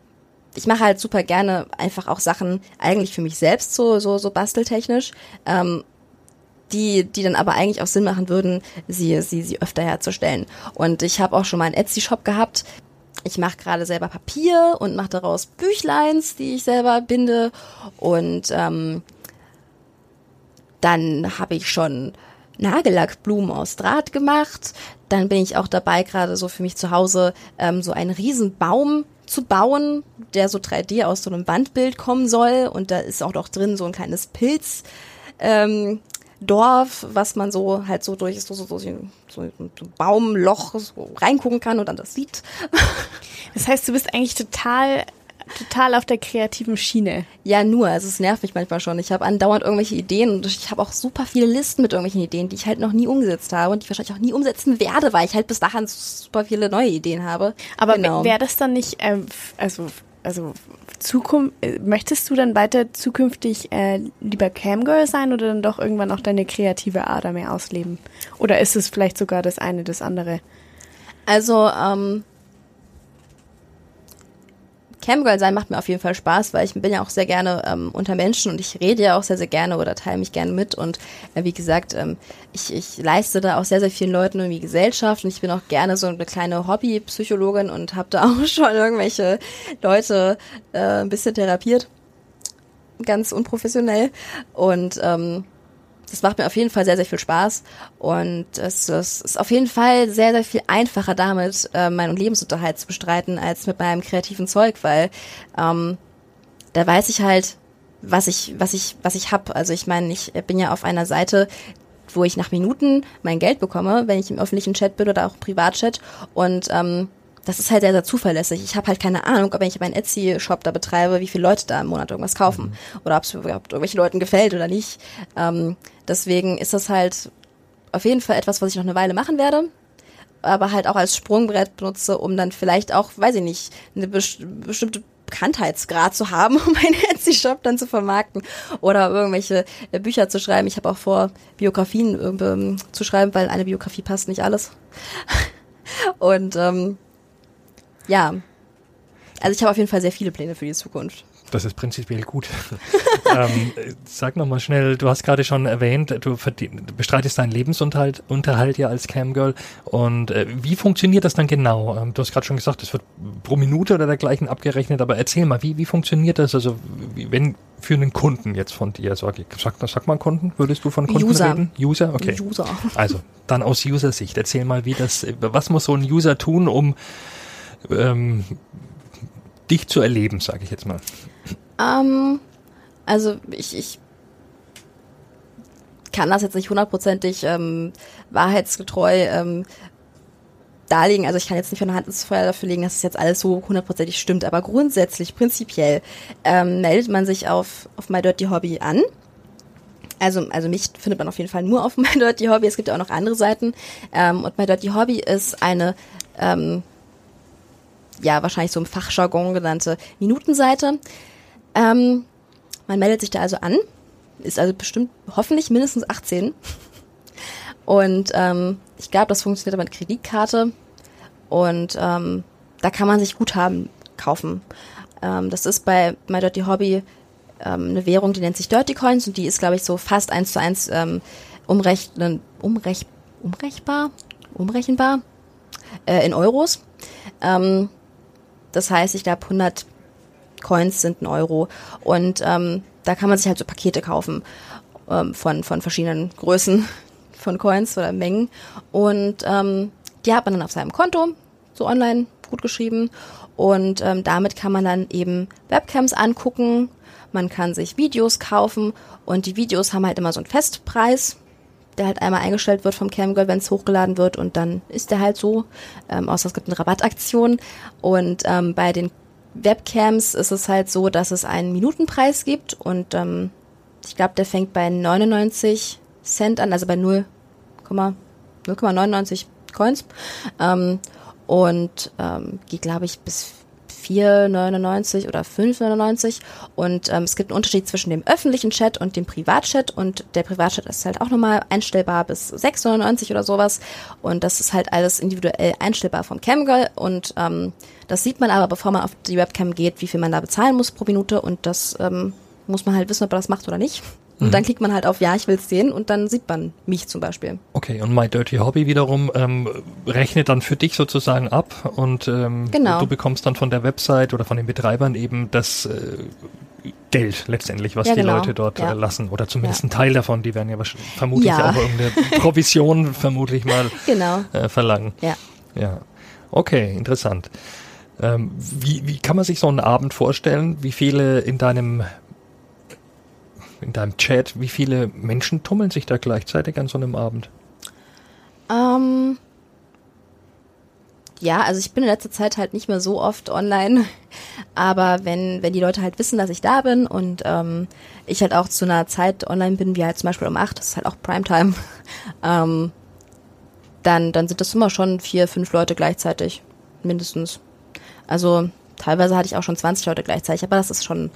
ich mache halt super gerne einfach auch Sachen eigentlich für mich selbst so so so basteltechnisch. Ähm, die, die dann aber eigentlich auch Sinn machen würden, sie, sie, sie öfter herzustellen. Und ich habe auch schon mal einen Etsy-Shop gehabt, ich mache gerade selber Papier und mache daraus Büchleins, die ich selber binde. Und ähm, dann habe ich schon Nagellackblumen aus Draht gemacht. Dann bin ich auch dabei, gerade so für mich zu Hause ähm, so einen riesen Baum zu bauen, der so 3D aus so einem Wandbild kommen soll. Und da ist auch noch drin so ein kleines Pilz. Ähm, Dorf, was man so halt so durch so, so, so, so ein Baumloch so reingucken kann und dann das sieht. Das heißt, du bist eigentlich total total auf der kreativen Schiene. Ja, nur, also es nervt mich manchmal schon. Ich habe andauernd irgendwelche Ideen und ich habe auch super viele Listen mit irgendwelchen Ideen, die ich halt noch nie umgesetzt habe und die ich wahrscheinlich auch nie umsetzen werde, weil ich halt bis dahin super viele neue Ideen habe. Aber genau. wäre das dann nicht, ähm, also also Zukunft, äh, möchtest du dann weiter zukünftig äh, lieber Camgirl sein oder dann doch irgendwann auch deine kreative Ader mehr ausleben? Oder ist es vielleicht sogar das eine, das andere? Also, ähm, Camgirl sein macht mir auf jeden Fall Spaß, weil ich bin ja auch sehr gerne ähm, unter Menschen und ich rede ja auch sehr, sehr gerne oder teile mich gerne mit und äh, wie gesagt, ähm, ich, ich leiste da auch sehr, sehr vielen Leuten irgendwie Gesellschaft und ich bin auch gerne so eine kleine Hobbypsychologin und habe da auch schon irgendwelche Leute äh, ein bisschen therapiert. Ganz unprofessionell und ähm, das macht mir auf jeden Fall sehr, sehr viel Spaß und es, es ist auf jeden Fall sehr, sehr viel einfacher damit, äh, meinen Lebensunterhalt zu bestreiten, als mit meinem kreativen Zeug, weil ähm, da weiß ich halt, was ich, was ich, was ich hab. Also ich meine, ich bin ja auf einer Seite, wo ich nach Minuten mein Geld bekomme, wenn ich im öffentlichen Chat bin oder auch im Privatchat und ähm, das ist halt sehr, sehr zuverlässig. Ich habe halt keine Ahnung, ob wenn ich meinen Etsy-Shop da betreibe, wie viele Leute da im Monat irgendwas kaufen mhm. oder ob es überhaupt irgendwelchen Leuten gefällt oder nicht. Ähm, deswegen ist das halt auf jeden Fall etwas, was ich noch eine Weile machen werde, aber halt auch als Sprungbrett benutze, um dann vielleicht auch, weiß ich nicht, eine best bestimmte Bekanntheitsgrad zu haben, um meinen Etsy-Shop dann zu vermarkten oder irgendwelche äh, Bücher zu schreiben. Ich habe auch vor, Biografien äh, zu schreiben, weil eine Biografie passt nicht alles. Und ähm, ja, also ich habe auf jeden Fall sehr viele Pläne für die Zukunft. Das ist prinzipiell gut. ähm, sag nochmal schnell, du hast gerade schon erwähnt, du, bestreitest deinen Lebensunterhalt Unterhalt ja als Camgirl. Und äh, wie funktioniert das dann genau? Ähm, du hast gerade schon gesagt, es wird pro Minute oder dergleichen abgerechnet, aber erzähl mal, wie, wie funktioniert das? Also wie, wenn für einen Kunden jetzt von dir, sag, sag, sag mal Kunden, würdest du von Kunden User. reden? User, okay. User. Also dann aus User-Sicht, erzähl mal, wie das, was muss so ein User tun, um ähm, dich zu erleben, sage ich jetzt mal? Ähm, also ich, ich kann das jetzt nicht hundertprozentig ähm, wahrheitsgetreu ähm, darlegen. Also ich kann jetzt nicht von der Hand ins Feuer dafür legen, dass es jetzt alles so hundertprozentig stimmt. Aber grundsätzlich, prinzipiell ähm, meldet man sich auf, auf My Dirty Hobby an. Also, also mich findet man auf jeden Fall nur auf My Dirty Hobby. Es gibt ja auch noch andere Seiten. Ähm, und My Dirty Hobby ist eine ähm, ja wahrscheinlich so im Fachjargon genannte Minutenseite. Ähm, man meldet sich da also an, ist also bestimmt hoffentlich mindestens 18. Und ähm, ich glaube, das funktioniert aber mit Kreditkarte. Und ähm, da kann man sich Guthaben kaufen. Ähm, das ist bei My Dirty Hobby ähm, eine Währung, die nennt sich Dirty Coins und die ist, glaube ich, so fast eins zu eins ähm, umrechnen, umrech, umrechbar, umrechenbar äh, in Euros. Ähm, das heißt, ich glaube, 100 Coins sind ein Euro. Und ähm, da kann man sich halt so Pakete kaufen ähm, von, von verschiedenen Größen von Coins oder Mengen. Und ähm, die hat man dann auf seinem Konto, so online gut geschrieben. Und ähm, damit kann man dann eben Webcams angucken. Man kann sich Videos kaufen und die Videos haben halt immer so einen Festpreis, der halt einmal eingestellt wird vom Camgirl, wenn es hochgeladen wird und dann ist der halt so. Ähm, außer es gibt eine Rabattaktion. Und ähm, bei den Webcams ist es halt so, dass es einen Minutenpreis gibt und ähm, ich glaube, der fängt bei 99 Cent an, also bei 0,99 Coins ähm, und ähm, geht, glaube ich, bis 4,99 oder 5,99 und ähm, es gibt einen Unterschied zwischen dem öffentlichen Chat und dem Privatchat. Und der Privatchat ist halt auch nochmal einstellbar bis 6,99 oder sowas. Und das ist halt alles individuell einstellbar vom Camgirl. Und ähm, das sieht man aber, bevor man auf die Webcam geht, wie viel man da bezahlen muss pro Minute. Und das ähm, muss man halt wissen, ob man das macht oder nicht. Und mhm. dann klickt man halt auf Ja, ich will es sehen und dann sieht man mich zum Beispiel. Okay, und My Dirty Hobby wiederum ähm, rechnet dann für dich sozusagen ab und ähm, genau. du bekommst dann von der Website oder von den Betreibern eben das äh, Geld letztendlich, was ja, die genau. Leute dort ja. äh, lassen. Oder zumindest Ja. ein Teil davon, die werden ja vermutlich auch irgendeine Provision vermutlich mal Genau. äh, verlangen. Ja. Ja. Okay, interessant. Ähm, wie, wie kann man sich so einen Abend vorstellen? Wie viele in deinem in deinem Chat, wie viele Menschen tummeln sich da gleichzeitig an so einem Abend? Ähm, ja, also ich bin in letzter Zeit halt nicht mehr so oft online, aber wenn, wenn die Leute halt wissen, dass ich da bin und ähm, ich halt auch zu einer Zeit online bin, wie halt zum Beispiel um acht, das ist halt auch Primetime, ähm, dann, dann sind das immer schon vier, fünf Leute gleichzeitig, mindestens. Also teilweise hatte ich auch schon 20 Leute gleichzeitig, aber das ist schon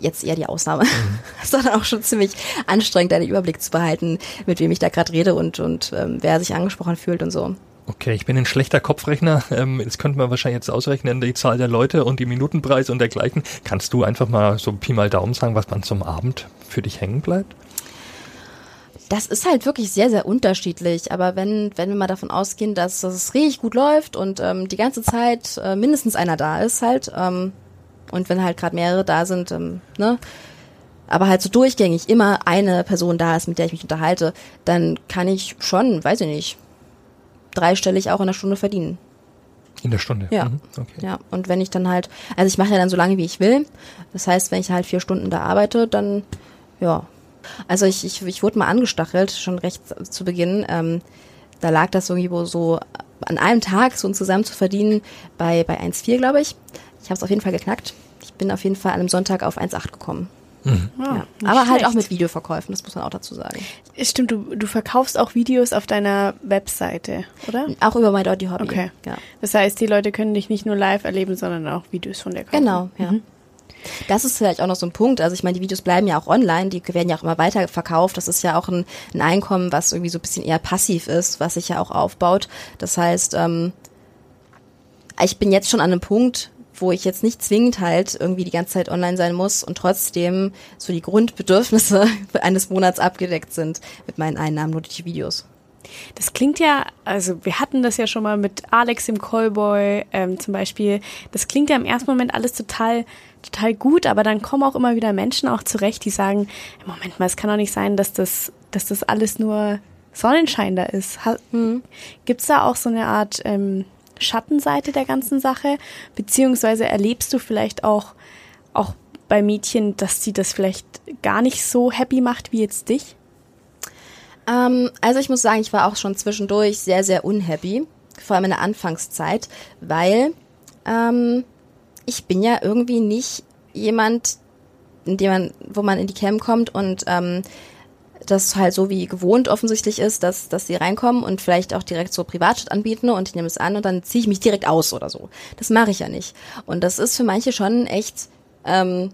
jetzt eher die Ausnahme. Das ist dann auch schon ziemlich anstrengend, einen Überblick zu behalten, mit wem ich da gerade rede und, und ähm, wer sich angesprochen fühlt und so. Okay, ich bin ein schlechter Kopfrechner. Ähm, jetzt könnte man wahrscheinlich jetzt ausrechnen, die Zahl der Leute und die Minutenpreise und dergleichen. Kannst du einfach mal so Pi mal Daumen sagen, was man zum Abend für dich hängen bleibt? Das ist halt wirklich sehr, sehr unterschiedlich. Aber wenn, wenn wir mal davon ausgehen, dass, dass es richtig gut läuft und ähm, die ganze Zeit äh, mindestens einer da ist halt, ähm, und wenn halt gerade mehrere da sind, ähm, ne, aber halt so durchgängig immer eine Person da ist, mit der ich mich unterhalte, dann kann ich schon, weiß ich nicht, dreistellig auch in der Stunde verdienen. In der Stunde? Ja. Mhm. Okay. Ja, und wenn ich dann halt, also ich mache ja dann so lange, wie ich will. Das heißt, wenn ich halt vier Stunden da arbeite, dann, ja. Also ich, ich, ich wurde mal angestachelt, schon recht zu Beginn. Ähm, da lag das irgendwo so an einem Tag so zusammen zu verdienen bei, bei 1,4, glaube ich. Ich habe es auf jeden Fall geknackt. Ich bin auf jeden Fall an einem Sonntag auf 1,8 gekommen. Mhm. Ah, ja. nicht Aber halt schlecht. auch mit Videoverkäufen, das muss man auch dazu sagen. Stimmt, du, du verkaufst auch Videos auf deiner Webseite, oder? Auch über My Dirty Hobby. Okay. Ja. Das heißt, die Leute können dich nicht nur live erleben, sondern auch Videos von dir kaufen. Genau, ja. Das ist vielleicht auch noch so ein Punkt. Also ich meine, die Videos bleiben ja auch online, die werden ja auch immer weiter verkauft. Das ist ja auch ein, ein Einkommen, was irgendwie so ein bisschen eher passiv ist, was sich ja auch aufbaut. Das heißt, ähm, ich bin jetzt schon an einem Punkt, wo ich jetzt nicht zwingend halt irgendwie die ganze Zeit online sein muss und trotzdem so die Grundbedürfnisse eines Monats abgedeckt sind mit meinen Einnahmen nur durch die Videos. Das klingt ja, also wir hatten das ja schon mal mit Alex im Callboy ähm, zum Beispiel. Das klingt ja im ersten Moment alles total, total gut, aber dann kommen auch immer wieder Menschen auch zurecht, die sagen, Moment mal, es kann doch nicht sein, dass das, dass das alles nur Sonnenschein da ist. Ha Gibt's da auch so eine Art ähm, Schattenseite der ganzen Sache? Beziehungsweise erlebst du vielleicht auch, auch bei Mädchen, dass sie das vielleicht gar nicht so happy macht wie jetzt dich? Ähm, also ich muss sagen, ich war auch schon zwischendurch sehr, sehr unhappy, vor allem in der Anfangszeit, weil ähm, ich bin ja irgendwie nicht jemand, in dem man, wo man in die Cam kommt und ähm, das halt so wie gewohnt offensichtlich ist, dass, dass sie reinkommen und vielleicht auch direkt so Privatchat anbieten und ich nehme es an und dann ziehe ich mich direkt aus oder so. Das mache ich ja nicht. Und das ist für manche schon echt ähm,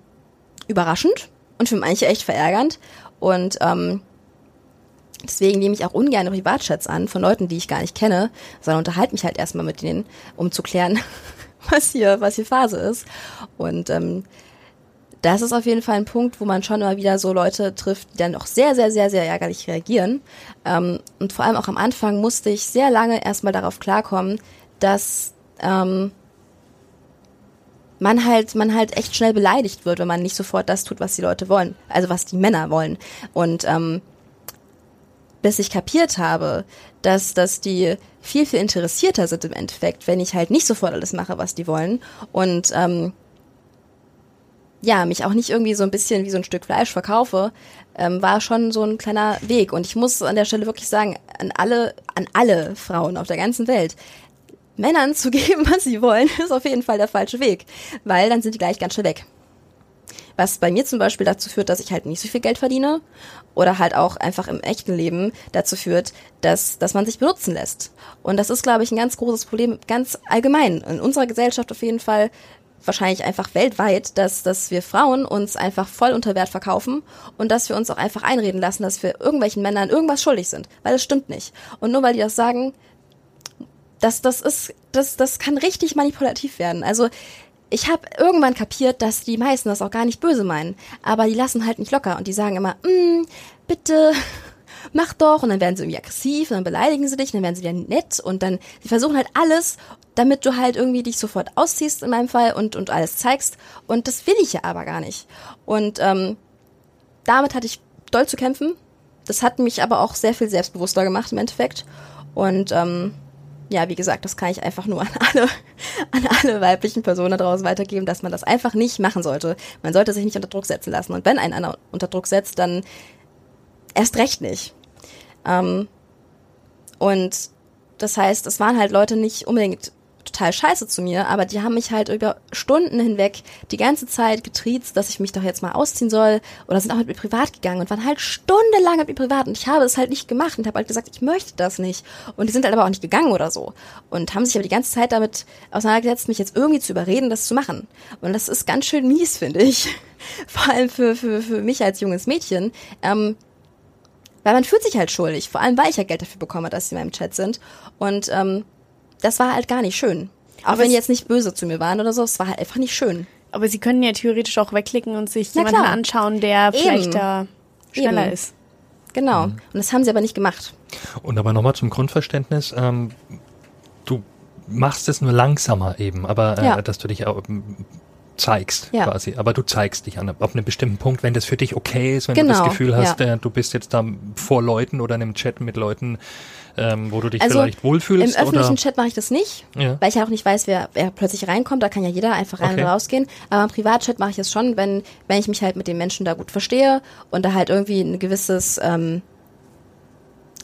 überraschend und für manche echt verärgernd. Und ähm, Deswegen nehme ich auch ungern Privatchats an von Leuten, die ich gar nicht kenne, sondern unterhalte mich halt erstmal mit denen, um zu klären, was hier, was hier Phase ist. Und ähm, das ist auf jeden Fall ein Punkt, wo man schon immer wieder so Leute trifft, die dann auch sehr, sehr, sehr, sehr ärgerlich reagieren. Ähm, und vor allem auch am Anfang musste ich sehr lange erstmal darauf klarkommen, dass ähm, man halt, man halt echt schnell beleidigt wird, wenn man nicht sofort das tut, was die Leute wollen, also was die Männer wollen. Und ähm, bis ich kapiert habe, dass, dass die viel, viel interessierter sind im Endeffekt, wenn ich halt nicht sofort alles mache, was die wollen. Und ähm, ja, mich auch nicht irgendwie so ein bisschen wie so ein Stück Fleisch verkaufe, ähm, war schon so ein kleiner Weg. Und ich muss an der Stelle wirklich sagen, an alle, an alle Frauen auf der ganzen Welt, Männern zu geben, was sie wollen, ist auf jeden Fall der falsche Weg. Weil dann sind die gleich ganz schnell weg. Was bei mir zum Beispiel dazu führt, dass ich halt nicht so viel Geld verdiene oder halt auch einfach im echten Leben dazu führt, dass, dass man sich benutzen lässt. Und das ist, glaube ich, ein ganz großes Problem, ganz allgemein in unserer Gesellschaft auf jeden Fall, wahrscheinlich einfach weltweit, dass, dass wir Frauen uns einfach voll unter Wert verkaufen und dass wir uns auch einfach einreden lassen, dass wir irgendwelchen Männern irgendwas schuldig sind, weil das stimmt nicht. Und nur weil die das sagen, das, das ist, das, das kann richtig manipulativ werden. Also ich habe irgendwann kapiert, dass die meisten das auch gar nicht böse meinen, aber die lassen halt nicht locker und die sagen immer, mm, bitte, mach doch und dann werden sie irgendwie aggressiv und dann beleidigen sie dich und dann werden sie wieder nett und dann, sie versuchen halt alles, damit du halt irgendwie dich sofort ausziehst in meinem Fall und, und alles zeigst und das will ich ja aber gar nicht. Und ähm, damit hatte ich doll zu kämpfen. Das hat mich aber auch sehr viel selbstbewusster gemacht im Endeffekt und ähm, ja, wie gesagt, das kann ich einfach nur an alle, an alle weiblichen Personen da draußen weitergeben, dass man das einfach nicht machen sollte. Man sollte sich nicht unter Druck setzen lassen. Und wenn ein einer unter Druck setzt, dann erst recht nicht. Ähm, und das heißt, es waren halt Leute nicht unbedingt total scheiße zu mir, aber die haben mich halt über Stunden hinweg die ganze Zeit getriezt, dass ich mich doch jetzt mal ausziehen soll oder sind auch mit mir privat gegangen und waren halt stundenlang mit mir privat. Und ich habe es halt nicht gemacht und habe halt gesagt, ich möchte das nicht. Und die sind halt aber auch nicht gegangen oder so und haben sich aber die ganze Zeit damit auseinandergesetzt, mich jetzt irgendwie zu überreden, das zu machen. Und das ist ganz schön mies, finde ich, vor allem für, für, für mich als junges Mädchen, ähm, weil man fühlt sich halt schuldig, vor allem weil ich ja Geld dafür bekomme, dass sie in meinem Chat sind. Und ähm, das war halt gar nicht schön. Auch Aber wenn die jetzt nicht böse zu mir waren oder so, es war halt einfach nicht schön. Aber sie können ja theoretisch auch wegklicken und sich Na jemanden klar. anschauen, der Eben. vielleicht da schneller Eben. ist. Genau. Mhm. Und das haben sie aber nicht gemacht. Und aber nochmal zum Grundverständnis, ähm, du machst es nur langsamer eben, aber äh, Ja. dass du dich auch ähm, zeigst Ja. quasi. Aber du zeigst dich an ab einem bestimmten Punkt, wenn das für dich okay ist, wenn du Genau, das Gefühl hast, ja. äh, du bist jetzt da vor Leuten oder in einem Chat mit Leuten, ähm, wo du dich Also vielleicht wohlfühlst Im öffentlichen Chat mache ich das nicht, Ja. weil ich ja auch nicht weiß, wer, wer plötzlich reinkommt. Da kann ja jeder einfach rein Okay. und rausgehen. Aber im Privatchat mache ich es schon, wenn, wenn ich mich halt mit den Menschen da gut verstehe und da halt irgendwie ein gewisses, ähm,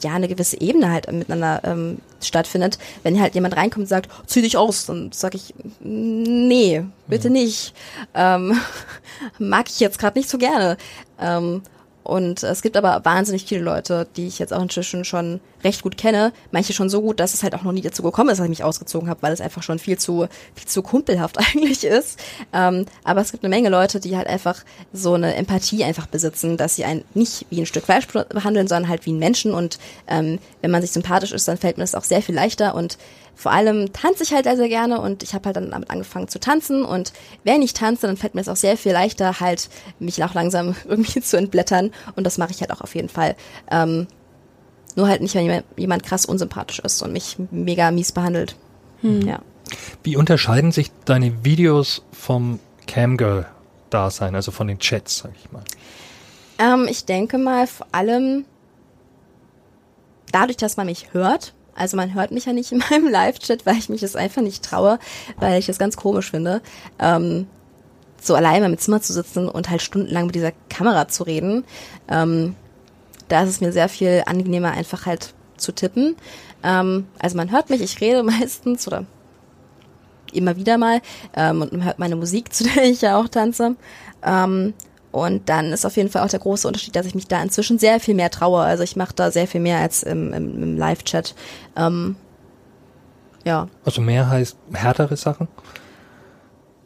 ja, eine gewisse Ebene halt miteinander ähm, stattfindet. Wenn halt jemand reinkommt und sagt, zieh dich aus, dann sage ich, nee, bitte nicht. Ähm, mag ich jetzt gerade nicht so gerne. Ähm, und es gibt aber wahnsinnig viele Leute, die ich jetzt auch inzwischen schon recht gut kenne. Manche schon so gut, dass es halt auch noch nie dazu gekommen ist, dass ich mich ausgezogen habe, weil es einfach schon viel zu, viel zu kumpelhaft eigentlich ist. Ähm, aber es gibt eine Menge Leute, die halt einfach so eine Empathie einfach besitzen, dass sie einen nicht wie ein Stück Fleisch behandeln, sondern halt wie einen Menschen. Und ähm, wenn man sich sympathisch ist, dann fällt mir das auch sehr viel leichter. Und vor allem tanze ich halt sehr, sehr gerne und ich habe halt dann damit angefangen zu tanzen und wenn ich tanze, dann fällt mir es auch sehr viel leichter, halt mich auch langsam irgendwie zu entblättern und das mache ich halt auch auf jeden Fall. Ähm, nur halt nicht, wenn jemand, jemand krass unsympathisch ist und mich mega mies behandelt. Ja. Wie unterscheiden sich deine Videos vom Camgirl-Dasein, also von den Chats, sag ich mal? Ähm, ich denke mal vor allem dadurch, dass man mich hört. Also man hört mich ja nicht in meinem Live-Chat, weil ich mich das einfach nicht traue, weil ich das ganz komisch finde. Ähm, so allein im Zimmer zu sitzen und halt stundenlang mit dieser Kamera zu reden. Ähm, da ist es mir sehr viel angenehmer, einfach halt zu tippen. Ähm, also man hört mich, ich rede meistens oder immer wieder mal ähm, und man hört meine Musik, zu der ich ja auch tanze. Ähm, und dann ist auf jeden Fall auch der große Unterschied, dass ich mich da inzwischen sehr viel mehr traue. Also ich mache da sehr viel mehr als im, im, im Live-Chat. Ähm, ja, Also mehr heißt härtere Sachen?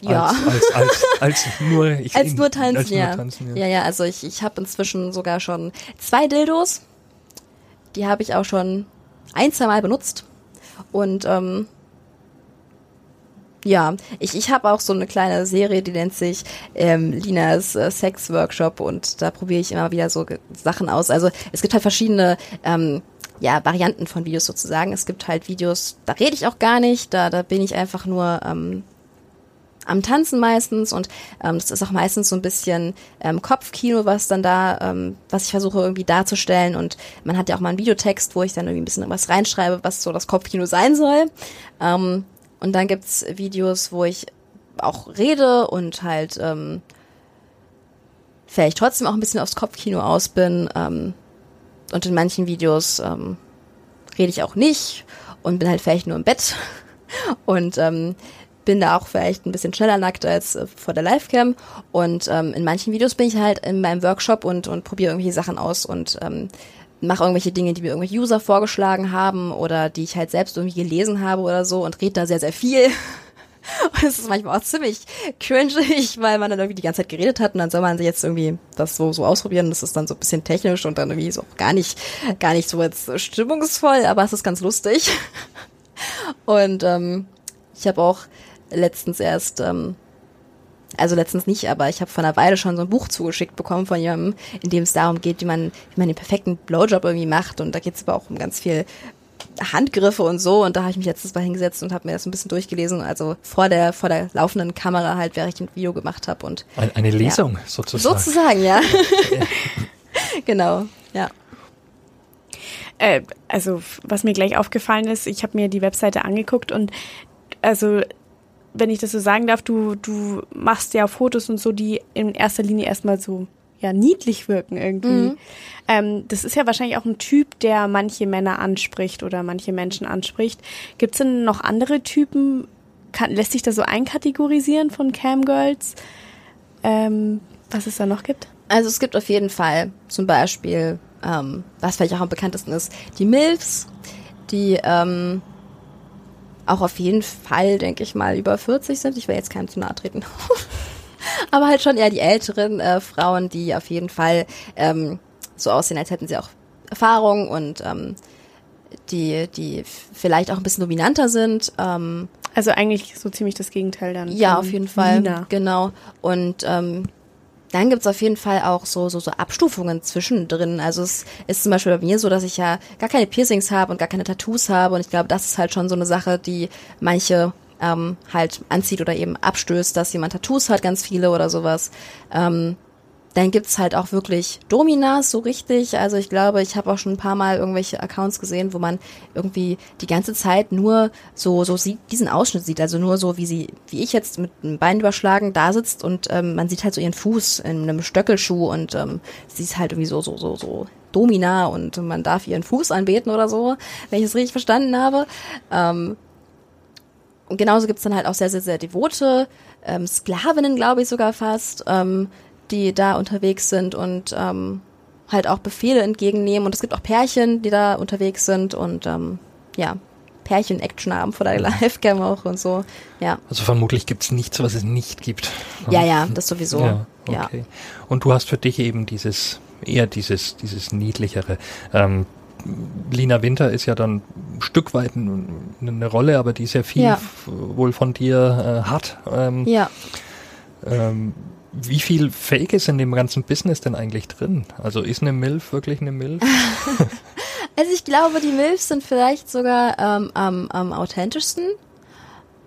ja. Als, als, als, als nur, ich, Als nur tanzen, als nur ja. tanzen, ja. Ja, also ich, ich habe inzwischen sogar schon zwei Dildos. Die habe ich auch schon ein, zwei Mal benutzt. Und ähm, ja, ich, ich habe auch so eine kleine Serie, die nennt sich ähm, Linas äh, Sex Workshop und da probiere ich immer wieder so Sachen aus. Also es gibt halt verschiedene ähm, ja, Varianten von Videos sozusagen. Es gibt halt Videos, da rede ich auch gar nicht, da, da bin ich einfach nur ähm, am Tanzen meistens und ähm, das ist auch meistens so ein bisschen ähm, Kopfkino, was dann da, ähm, was ich versuche irgendwie darzustellen und man hat ja auch mal einen Videotext, wo ich dann irgendwie ein bisschen was reinschreibe, was so das Kopfkino sein soll. Ähm, und dann gibt's Videos, wo ich auch rede und halt ähm, vielleicht trotzdem auch ein bisschen aufs Kopfkino aus bin. Ähm, und in manchen Videos ähm, rede ich auch nicht und bin halt vielleicht nur im Bett und ähm, bin da auch vielleicht ein bisschen schneller nackt als äh, vor der Livecam. Und ähm, in manchen Videos bin ich halt in meinem Workshop und, und probiere irgendwelche Sachen aus und ähm, mache irgendwelche Dinge, die mir irgendwelche User vorgeschlagen haben oder die ich halt selbst irgendwie gelesen habe oder so und rede da sehr, sehr viel. Und es ist manchmal auch ziemlich cringig, weil man dann irgendwie die ganze Zeit geredet hat und dann soll man jetzt irgendwie das so, so ausprobieren. Das ist dann so ein bisschen technisch und dann irgendwie so gar nicht, gar nicht so jetzt stimmungsvoll, aber es ist ganz lustig. Und ähm, ich habe auch letztens erst, ähm, also letztens nicht, aber ich habe vor einer Weile schon so ein Buch zugeschickt bekommen von jemandem, in dem es darum geht, wie man, wie man den perfekten Blowjob irgendwie macht. Und da geht es aber auch um ganz viel Handgriffe und so. Und da habe ich mich letztes Mal hingesetzt und habe mir das ein bisschen durchgelesen. Also vor der, vor der laufenden Kamera halt, während ich ein Video gemacht habe. Und Ein, eine Lesung sozusagen. sozusagen, ja. genau, ja. Äh, also, was mir gleich aufgefallen ist, ich habe mir die Webseite angeguckt und also, wenn ich das so sagen darf, du, du machst ja Fotos und so, die in erster Linie erstmal so ja niedlich wirken irgendwie. Ähm, das ist ja wahrscheinlich auch ein Typ, der manche Männer anspricht oder manche Menschen anspricht. Gibt es denn noch andere Typen? Kann, lässt sich das so einkategorisieren von Camgirls? Ähm, was es da noch gibt? Also es gibt auf jeden Fall zum Beispiel, ähm, was vielleicht auch am bekanntesten ist, die Milfs, die ähm, auch auf jeden Fall, denke ich mal, über 40 sind. Ich will jetzt keinem zu nahe treten. Aber halt schon eher die älteren äh, Frauen, die auf jeden Fall ähm, so aussehen, als hätten sie auch Erfahrung und ähm, die, die vielleicht auch ein bisschen dominanter sind. Ähm, Also eigentlich so ziemlich das Gegenteil dann. ja, auf jeden Fall. Lina. Genau. Und ähm, dann gibt's auf jeden Fall auch so, so, so Abstufungen zwischendrin. Also es ist zum Beispiel bei mir so, dass ich ja gar keine Piercings habe und gar keine Tattoos habe. Und ich glaube, das ist halt schon so eine Sache, die manche ähm, halt anzieht oder eben abstößt, dass jemand Tattoos hat, ganz viele oder sowas. Ähm, dann gibt's halt auch wirklich Dominas so richtig. Also ich glaube, ich habe auch schon ein paar Mal irgendwelche Accounts gesehen, wo man irgendwie die ganze Zeit nur so so sieht, diesen Ausschnitt sieht. Also nur so, wie sie, wie ich jetzt mit einem Bein überschlagen da sitzt und ähm, man sieht halt so ihren Fuß in einem Stöckelschuh und ähm, sie ist halt irgendwie so so so so Domina und man darf ihren Fuß anbeten oder so, wenn ich es richtig verstanden habe. Ähm, und genauso gibt's dann halt auch sehr, sehr, sehr devote ähm, Sklavinnen, glaube ich sogar fast, ähm, die da unterwegs sind und ähm, halt auch Befehle entgegennehmen. Und es gibt auch Pärchen, die da unterwegs sind und ähm, ja, Pärchen-Action haben vor der Livecam auch und so. Ja, Also vermutlich gibt's nichts, was es nicht gibt. ja, ja, das sowieso. Ja, ja. okay. Und du hast für dich eben dieses, eher dieses, dieses niedlichere. Ähm, Lina Winter ist ja dann ein Stück weit eine Rolle, aber die sehr viel Ja. wohl von dir äh, hat. Ähm, Ja. ähm, wie viel Fake ist in dem ganzen Business denn eigentlich drin? Also ist eine MILF wirklich eine MILF? Also ich glaube, die Milfs sind vielleicht sogar ähm, am, am authentischsten.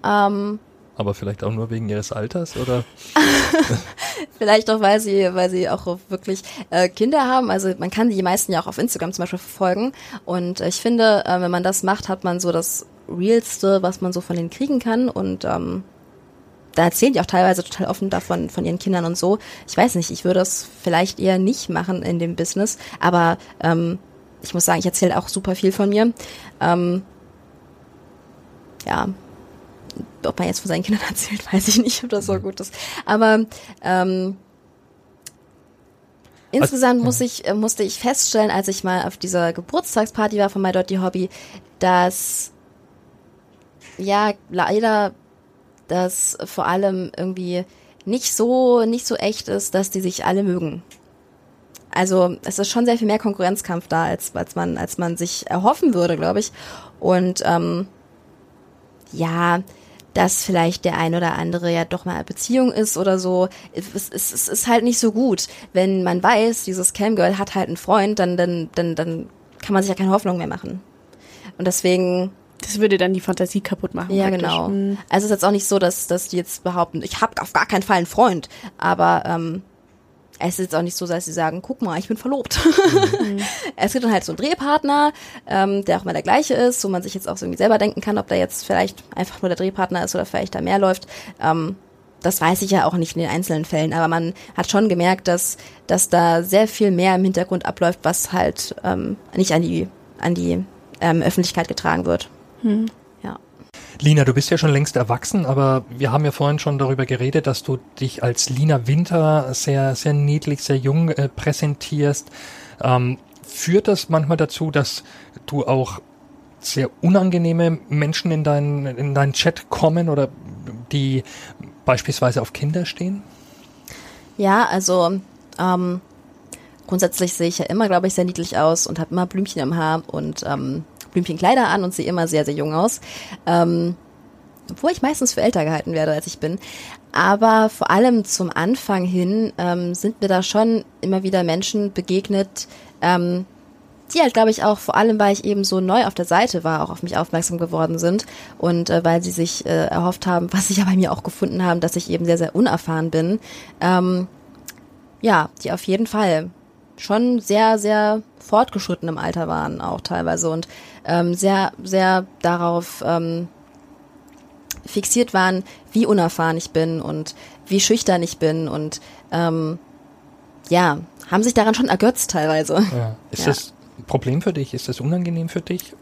Ähm, aber vielleicht auch nur wegen ihres Alters oder? Vielleicht auch, weil sie, weil sie auch wirklich äh, Kinder haben. Also man kann die meisten ja auch auf Instagram zum Beispiel verfolgen. Und ich finde, äh, wenn man das macht, hat man so das Realste, was man so von denen kriegen kann. Und ähm, da erzählen die auch teilweise total offen davon, von ihren Kindern und so. Ich weiß nicht, ich würde das vielleicht eher nicht machen in dem Business. Aber ähm, ich muss sagen, ich erzähle auch super viel von mir. Ähm, ja, ob man jetzt von seinen Kindern erzählt, weiß ich nicht, ob das so gut ist. Aber ähm, insgesamt muss ich, äh, musste ich feststellen, als ich mal auf dieser Geburtstagsparty war von My Dirty Hobby, dass ja leider das vor allem irgendwie nicht so nicht so echt ist, dass die sich alle mögen. Also es ist schon sehr viel mehr Konkurrenzkampf da, als, als man als man sich erhoffen würde, glaube ich. Und ähm, ja, dass vielleicht der ein oder andere ja doch mal eine Beziehung ist oder so. Es, es, es ist halt nicht so gut. Wenn man weiß, dieses Camgirl hat halt einen Freund, dann, dann, dann, dann kann man sich ja keine Hoffnung mehr machen. Und deswegen, Das würde dann die Fantasie kaputt machen. ja praktisch. genau. Hm. Also es ist jetzt auch nicht so, dass, dass die jetzt behaupten, ich habe auf gar keinen Fall einen Freund. Aber ähm, es ist jetzt auch nicht so, dass sie sagen, guck mal, ich bin verlobt. es gibt dann halt so einen Drehpartner, ähm, der auch mal der gleiche ist, wo man sich jetzt auch so irgendwie selber denken kann, ob da jetzt vielleicht einfach nur der Drehpartner ist oder vielleicht da mehr läuft. Ähm, das weiß ich ja auch nicht in den einzelnen Fällen, aber man hat schon gemerkt, dass, dass da sehr viel mehr im Hintergrund abläuft, was halt ähm, nicht an die, an die ähm, Öffentlichkeit getragen wird. Ja. Lina, du bist ja schon längst erwachsen, aber wir haben ja vorhin schon darüber geredet, dass du dich als Lina Winter sehr, sehr niedlich, sehr jung äh, präsentierst. Ähm, führt das manchmal dazu, dass du auch sehr unangenehme Menschen in deinen, in deinen Chat kommen oder die beispielsweise auf Kinder stehen? Ja, also ähm, grundsätzlich sehe ich ja immer, glaube ich, sehr niedlich aus und habe immer Blümchen im Haar und ähm, Blümchenkleider an und sehe immer sehr, sehr jung aus. Ähm, obwohl ich meistens für älter gehalten werde, als ich bin. Aber vor allem zum Anfang hin ähm, sind mir da schon immer wieder Menschen begegnet, ähm, die halt, glaube ich, auch vor allem, weil ich eben so neu auf der Seite war, auch auf mich aufmerksam geworden sind und äh, weil sie sich äh, erhofft haben, was sie ja bei mir auch gefunden haben, dass ich eben sehr, sehr unerfahren bin. Ähm, ja, die auf jeden Fall schon sehr, sehr fortgeschritten im Alter waren, auch teilweise und ähm, sehr, sehr darauf ähm, fixiert waren, wie unerfahren ich bin und wie schüchtern ich bin und ähm, ja, haben sich daran schon ergötzt teilweise. Ja. Ist Ja. das ein Problem für dich? Ist das unangenehm für dich?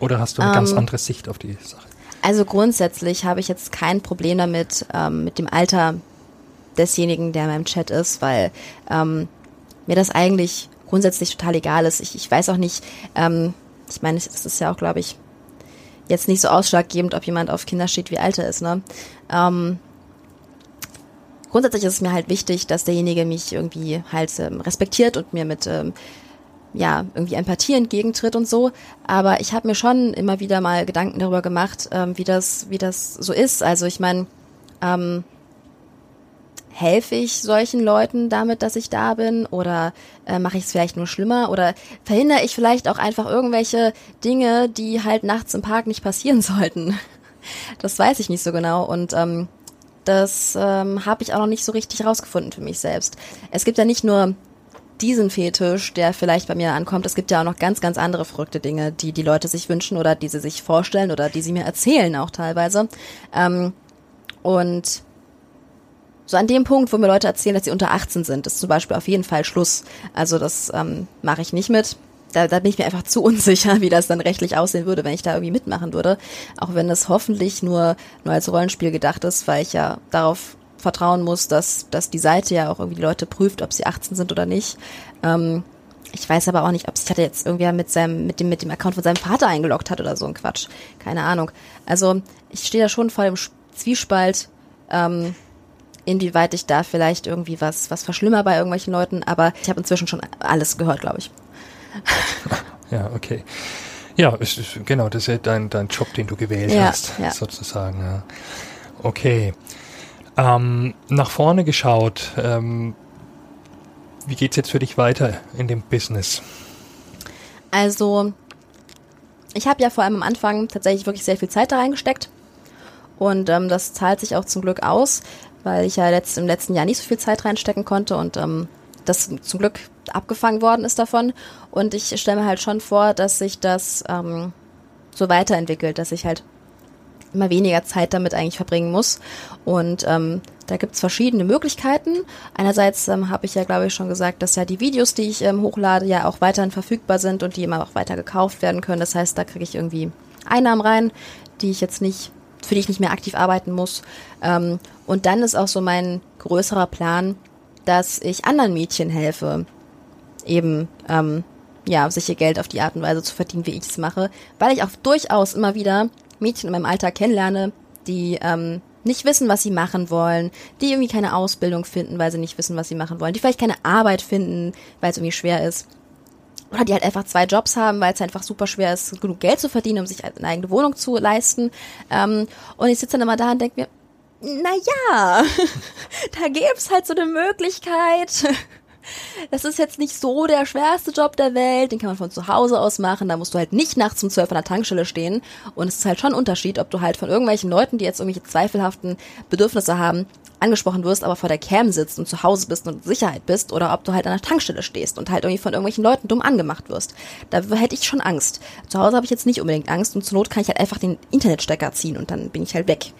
Oder hast du eine ganz Ähm, andere Sicht auf die Sache? Also grundsätzlich habe ich jetzt kein Problem damit, ähm, mit dem Alter desjenigen, der in meinem Chat ist, weil ähm, mir das eigentlich grundsätzlich total egal ist. Ich, ich weiß auch nicht, ähm, ich meine, es ist ja auch, glaube ich, jetzt nicht so ausschlaggebend, ob jemand auf Kinder steht, wie alt er ist. Ne? Ähm, grundsätzlich ist es mir halt wichtig, dass derjenige mich irgendwie halt ähm, respektiert und mir mit ähm, ja, irgendwie Empathie entgegentritt und so. Aber ich habe mir schon immer wieder mal Gedanken darüber gemacht, ähm, wie das, wie das so ist. Also ich meine, ähm, helfe ich solchen Leuten damit, dass ich da bin? Oder äh, mache ich es vielleicht nur schlimmer? Oder verhindere ich vielleicht auch einfach irgendwelche Dinge, die halt nachts im Park nicht passieren sollten? Das weiß ich nicht so genau. Und ähm, das ähm, habe ich auch noch nicht so richtig rausgefunden für mich selbst. Es gibt ja nicht nur diesen Fetisch, der vielleicht bei mir ankommt. Es gibt ja auch noch ganz, ganz andere verrückte Dinge, die die Leute sich wünschen oder die sie sich vorstellen oder die sie mir erzählen auch teilweise. Ähm, und so an dem Punkt, wo mir Leute erzählen, dass sie unter 18 sind, ist zum Beispiel auf jeden Fall Schluss. Also das ähm, mache ich nicht mit. Da, da bin ich mir einfach zu unsicher, wie das dann rechtlich aussehen würde, wenn ich da irgendwie mitmachen würde. Auch wenn es hoffentlich nur, nur als Rollenspiel gedacht ist, weil ich ja darauf vertrauen muss, dass, dass die Seite ja auch irgendwie die Leute prüft, ob sie 18 sind oder nicht. Ähm, ich weiß aber auch nicht, ob sich hatte jetzt irgendwer mit seinem, mit dem, mit dem Account von seinem Vater eingeloggt hat oder so ein Quatsch. Keine Ahnung. Also ich stehe da schon vor dem Zwiespalt, ähm, inwieweit ich da vielleicht irgendwie was, was verschlimmer bei irgendwelchen Leuten, aber ich habe inzwischen schon alles gehört, glaube ich. ja, okay. Ja, ist, ist, genau, das ist ja dein, dein Job, den du gewählt Ja, hast, ja. sozusagen. Ja. Okay. Ähm, nach vorne geschaut, ähm, wie geht's jetzt für dich weiter in dem Business? Also, ich habe ja vor allem am Anfang tatsächlich wirklich sehr viel Zeit da reingesteckt. Und ähm, das zahlt sich auch zum Glück aus, weil ich ja letzt, im letzten Jahr nicht so viel Zeit reinstecken konnte und ähm, das zum Glück abgefangen worden ist davon. Und ich stelle mir halt schon vor, dass sich das ähm, so weiterentwickelt, dass ich halt immer weniger Zeit damit eigentlich verbringen muss. Und ähm, da gibt's verschiedene Möglichkeiten. Einerseits ähm, habe ich ja, glaube ich, schon gesagt, dass ja die Videos, die ich ähm, hochlade, ja auch weiterhin verfügbar sind und die immer auch weiter gekauft werden können. Das heißt, da kriege ich irgendwie Einnahmen rein, die ich jetzt nicht, für die ich nicht mehr aktiv arbeiten muss. Ähm, und dann ist auch so mein größerer Plan, dass ich anderen Mädchen helfe, eben ähm, ja, sich ihr Geld auf die Art und Weise zu verdienen, wie ich es mache, weil ich auch durchaus immer wieder Mädchen in meinem Alter kennenlerne, die ähm, nicht wissen, was sie machen wollen, die irgendwie keine Ausbildung finden, weil sie nicht wissen, was sie machen wollen, die vielleicht keine Arbeit finden, weil es irgendwie schwer ist. Oder die halt einfach zwei Jobs haben, weil es einfach super schwer ist, genug Geld zu verdienen, um sich eine eigene Wohnung zu leisten. Ähm, und ich sitze dann immer da und denke mir, na ja, da gäb's halt so eine Möglichkeit. Das ist jetzt nicht so der schwerste Job der Welt, den kann man von zu Hause aus machen, da musst du halt nicht nachts um zwölf an der Tankstelle stehen und es ist halt schon ein Unterschied, ob du halt von irgendwelchen Leuten, die jetzt irgendwelche zweifelhaften Bedürfnisse haben, angesprochen wirst, aber vor der Cam sitzt und zu Hause bist und in Sicherheit bist oder ob du halt an der Tankstelle stehst und halt irgendwie von irgendwelchen Leuten dumm angemacht wirst. Da hätte ich schon Angst. Zu Hause habe ich jetzt nicht unbedingt Angst und zur Not kann ich halt einfach den Internetstecker ziehen und dann bin ich halt weg.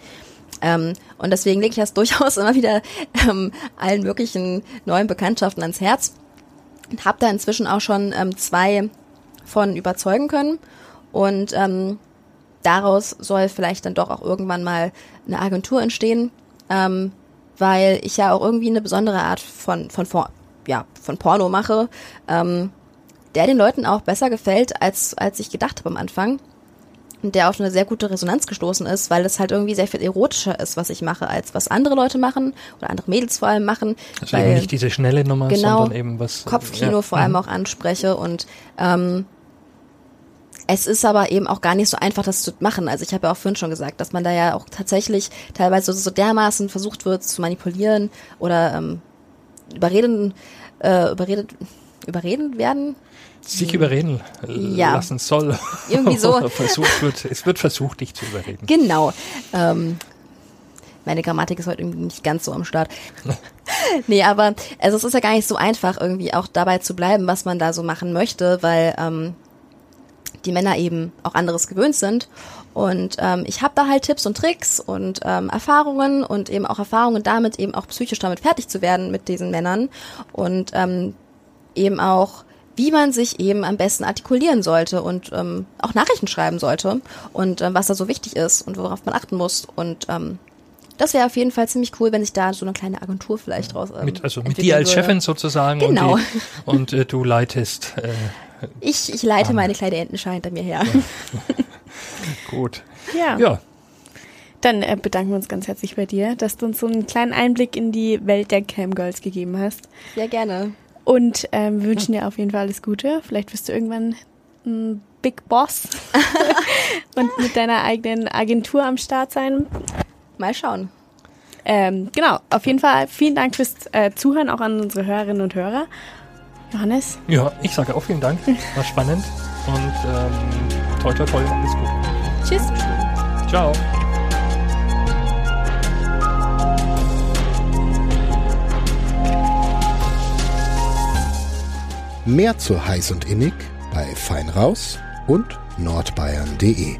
Ähm, und deswegen lege ich das durchaus immer wieder ähm, allen möglichen neuen Bekanntschaften ans Herz. Und habe da inzwischen auch schon ähm, zwei von überzeugen können. Und ähm, daraus soll vielleicht dann doch auch irgendwann mal eine Agentur entstehen, ähm, weil ich ja auch irgendwie eine besondere Art von, von, von, ja, von Porno mache, ähm, der den Leuten auch besser gefällt, als, als ich gedacht habe am Anfang und der auf eine sehr gute Resonanz gestoßen ist, weil es halt irgendwie sehr viel erotischer ist, was ich mache, als was andere Leute machen oder andere Mädels vor allem machen. Also weil eben nicht diese schnelle Nummer, genau, sondern eben was. Kopfkino ja. vor allem Mhm. auch anspreche und ähm, es ist aber eben auch gar nicht so einfach, das zu machen. Also ich habe ja auch vorhin schon gesagt, dass man da ja auch tatsächlich teilweise so dermaßen versucht wird zu manipulieren oder ähm, überreden, äh, überredet, überreden werden. Sich überreden Ja. lassen soll. Irgendwie so. Versucht wird, es wird versucht, dich zu überreden. Genau. Ähm, meine Grammatik ist heute irgendwie nicht ganz so am Start. nee, aber also es ist ja gar nicht so einfach, irgendwie auch dabei zu bleiben, was man da so machen möchte, weil ähm, die Männer eben auch anderes gewöhnt sind. Und ähm, ich habe da halt Tipps und Tricks und ähm, Erfahrungen und eben auch Erfahrungen damit, eben auch psychisch damit fertig zu werden mit diesen Männern. Und ähm, eben auch, wie man sich eben am besten artikulieren sollte und ähm, auch Nachrichten schreiben sollte und ähm, was da so wichtig ist und worauf man achten muss. Und ähm, das wäre auf jeden Fall ziemlich cool, wenn sich da so eine kleine Agentur vielleicht draus ähm, Mit, also mit dir als würde. Chefin sozusagen Genau. und, die, und äh, du leitest. Äh, Ich, ich leite meine kleine Entenschar hinter mir her. gut. Ja. Ja, Dann äh, bedanken wir uns ganz herzlich bei dir, dass du uns so einen kleinen Einblick in die Welt der Camgirls gegeben hast. Sehr gerne. Und ähm, wir wünschen dir auf jeden Fall alles Gute. Vielleicht wirst du irgendwann ein Big Boss und mit deiner eigenen Agentur am Start sein. Mal schauen. Ähm, genau, auf jeden Fall vielen Dank fürs äh, Zuhören, auch an unsere Hörerinnen und Hörer. Johannes? Ja, ich sage auch vielen Dank. War spannend. Und ähm, toi toi toi, alles gut. Tschüss. Ciao. Mehr zu heiß und innig bei Feinraus und nordbayern.de.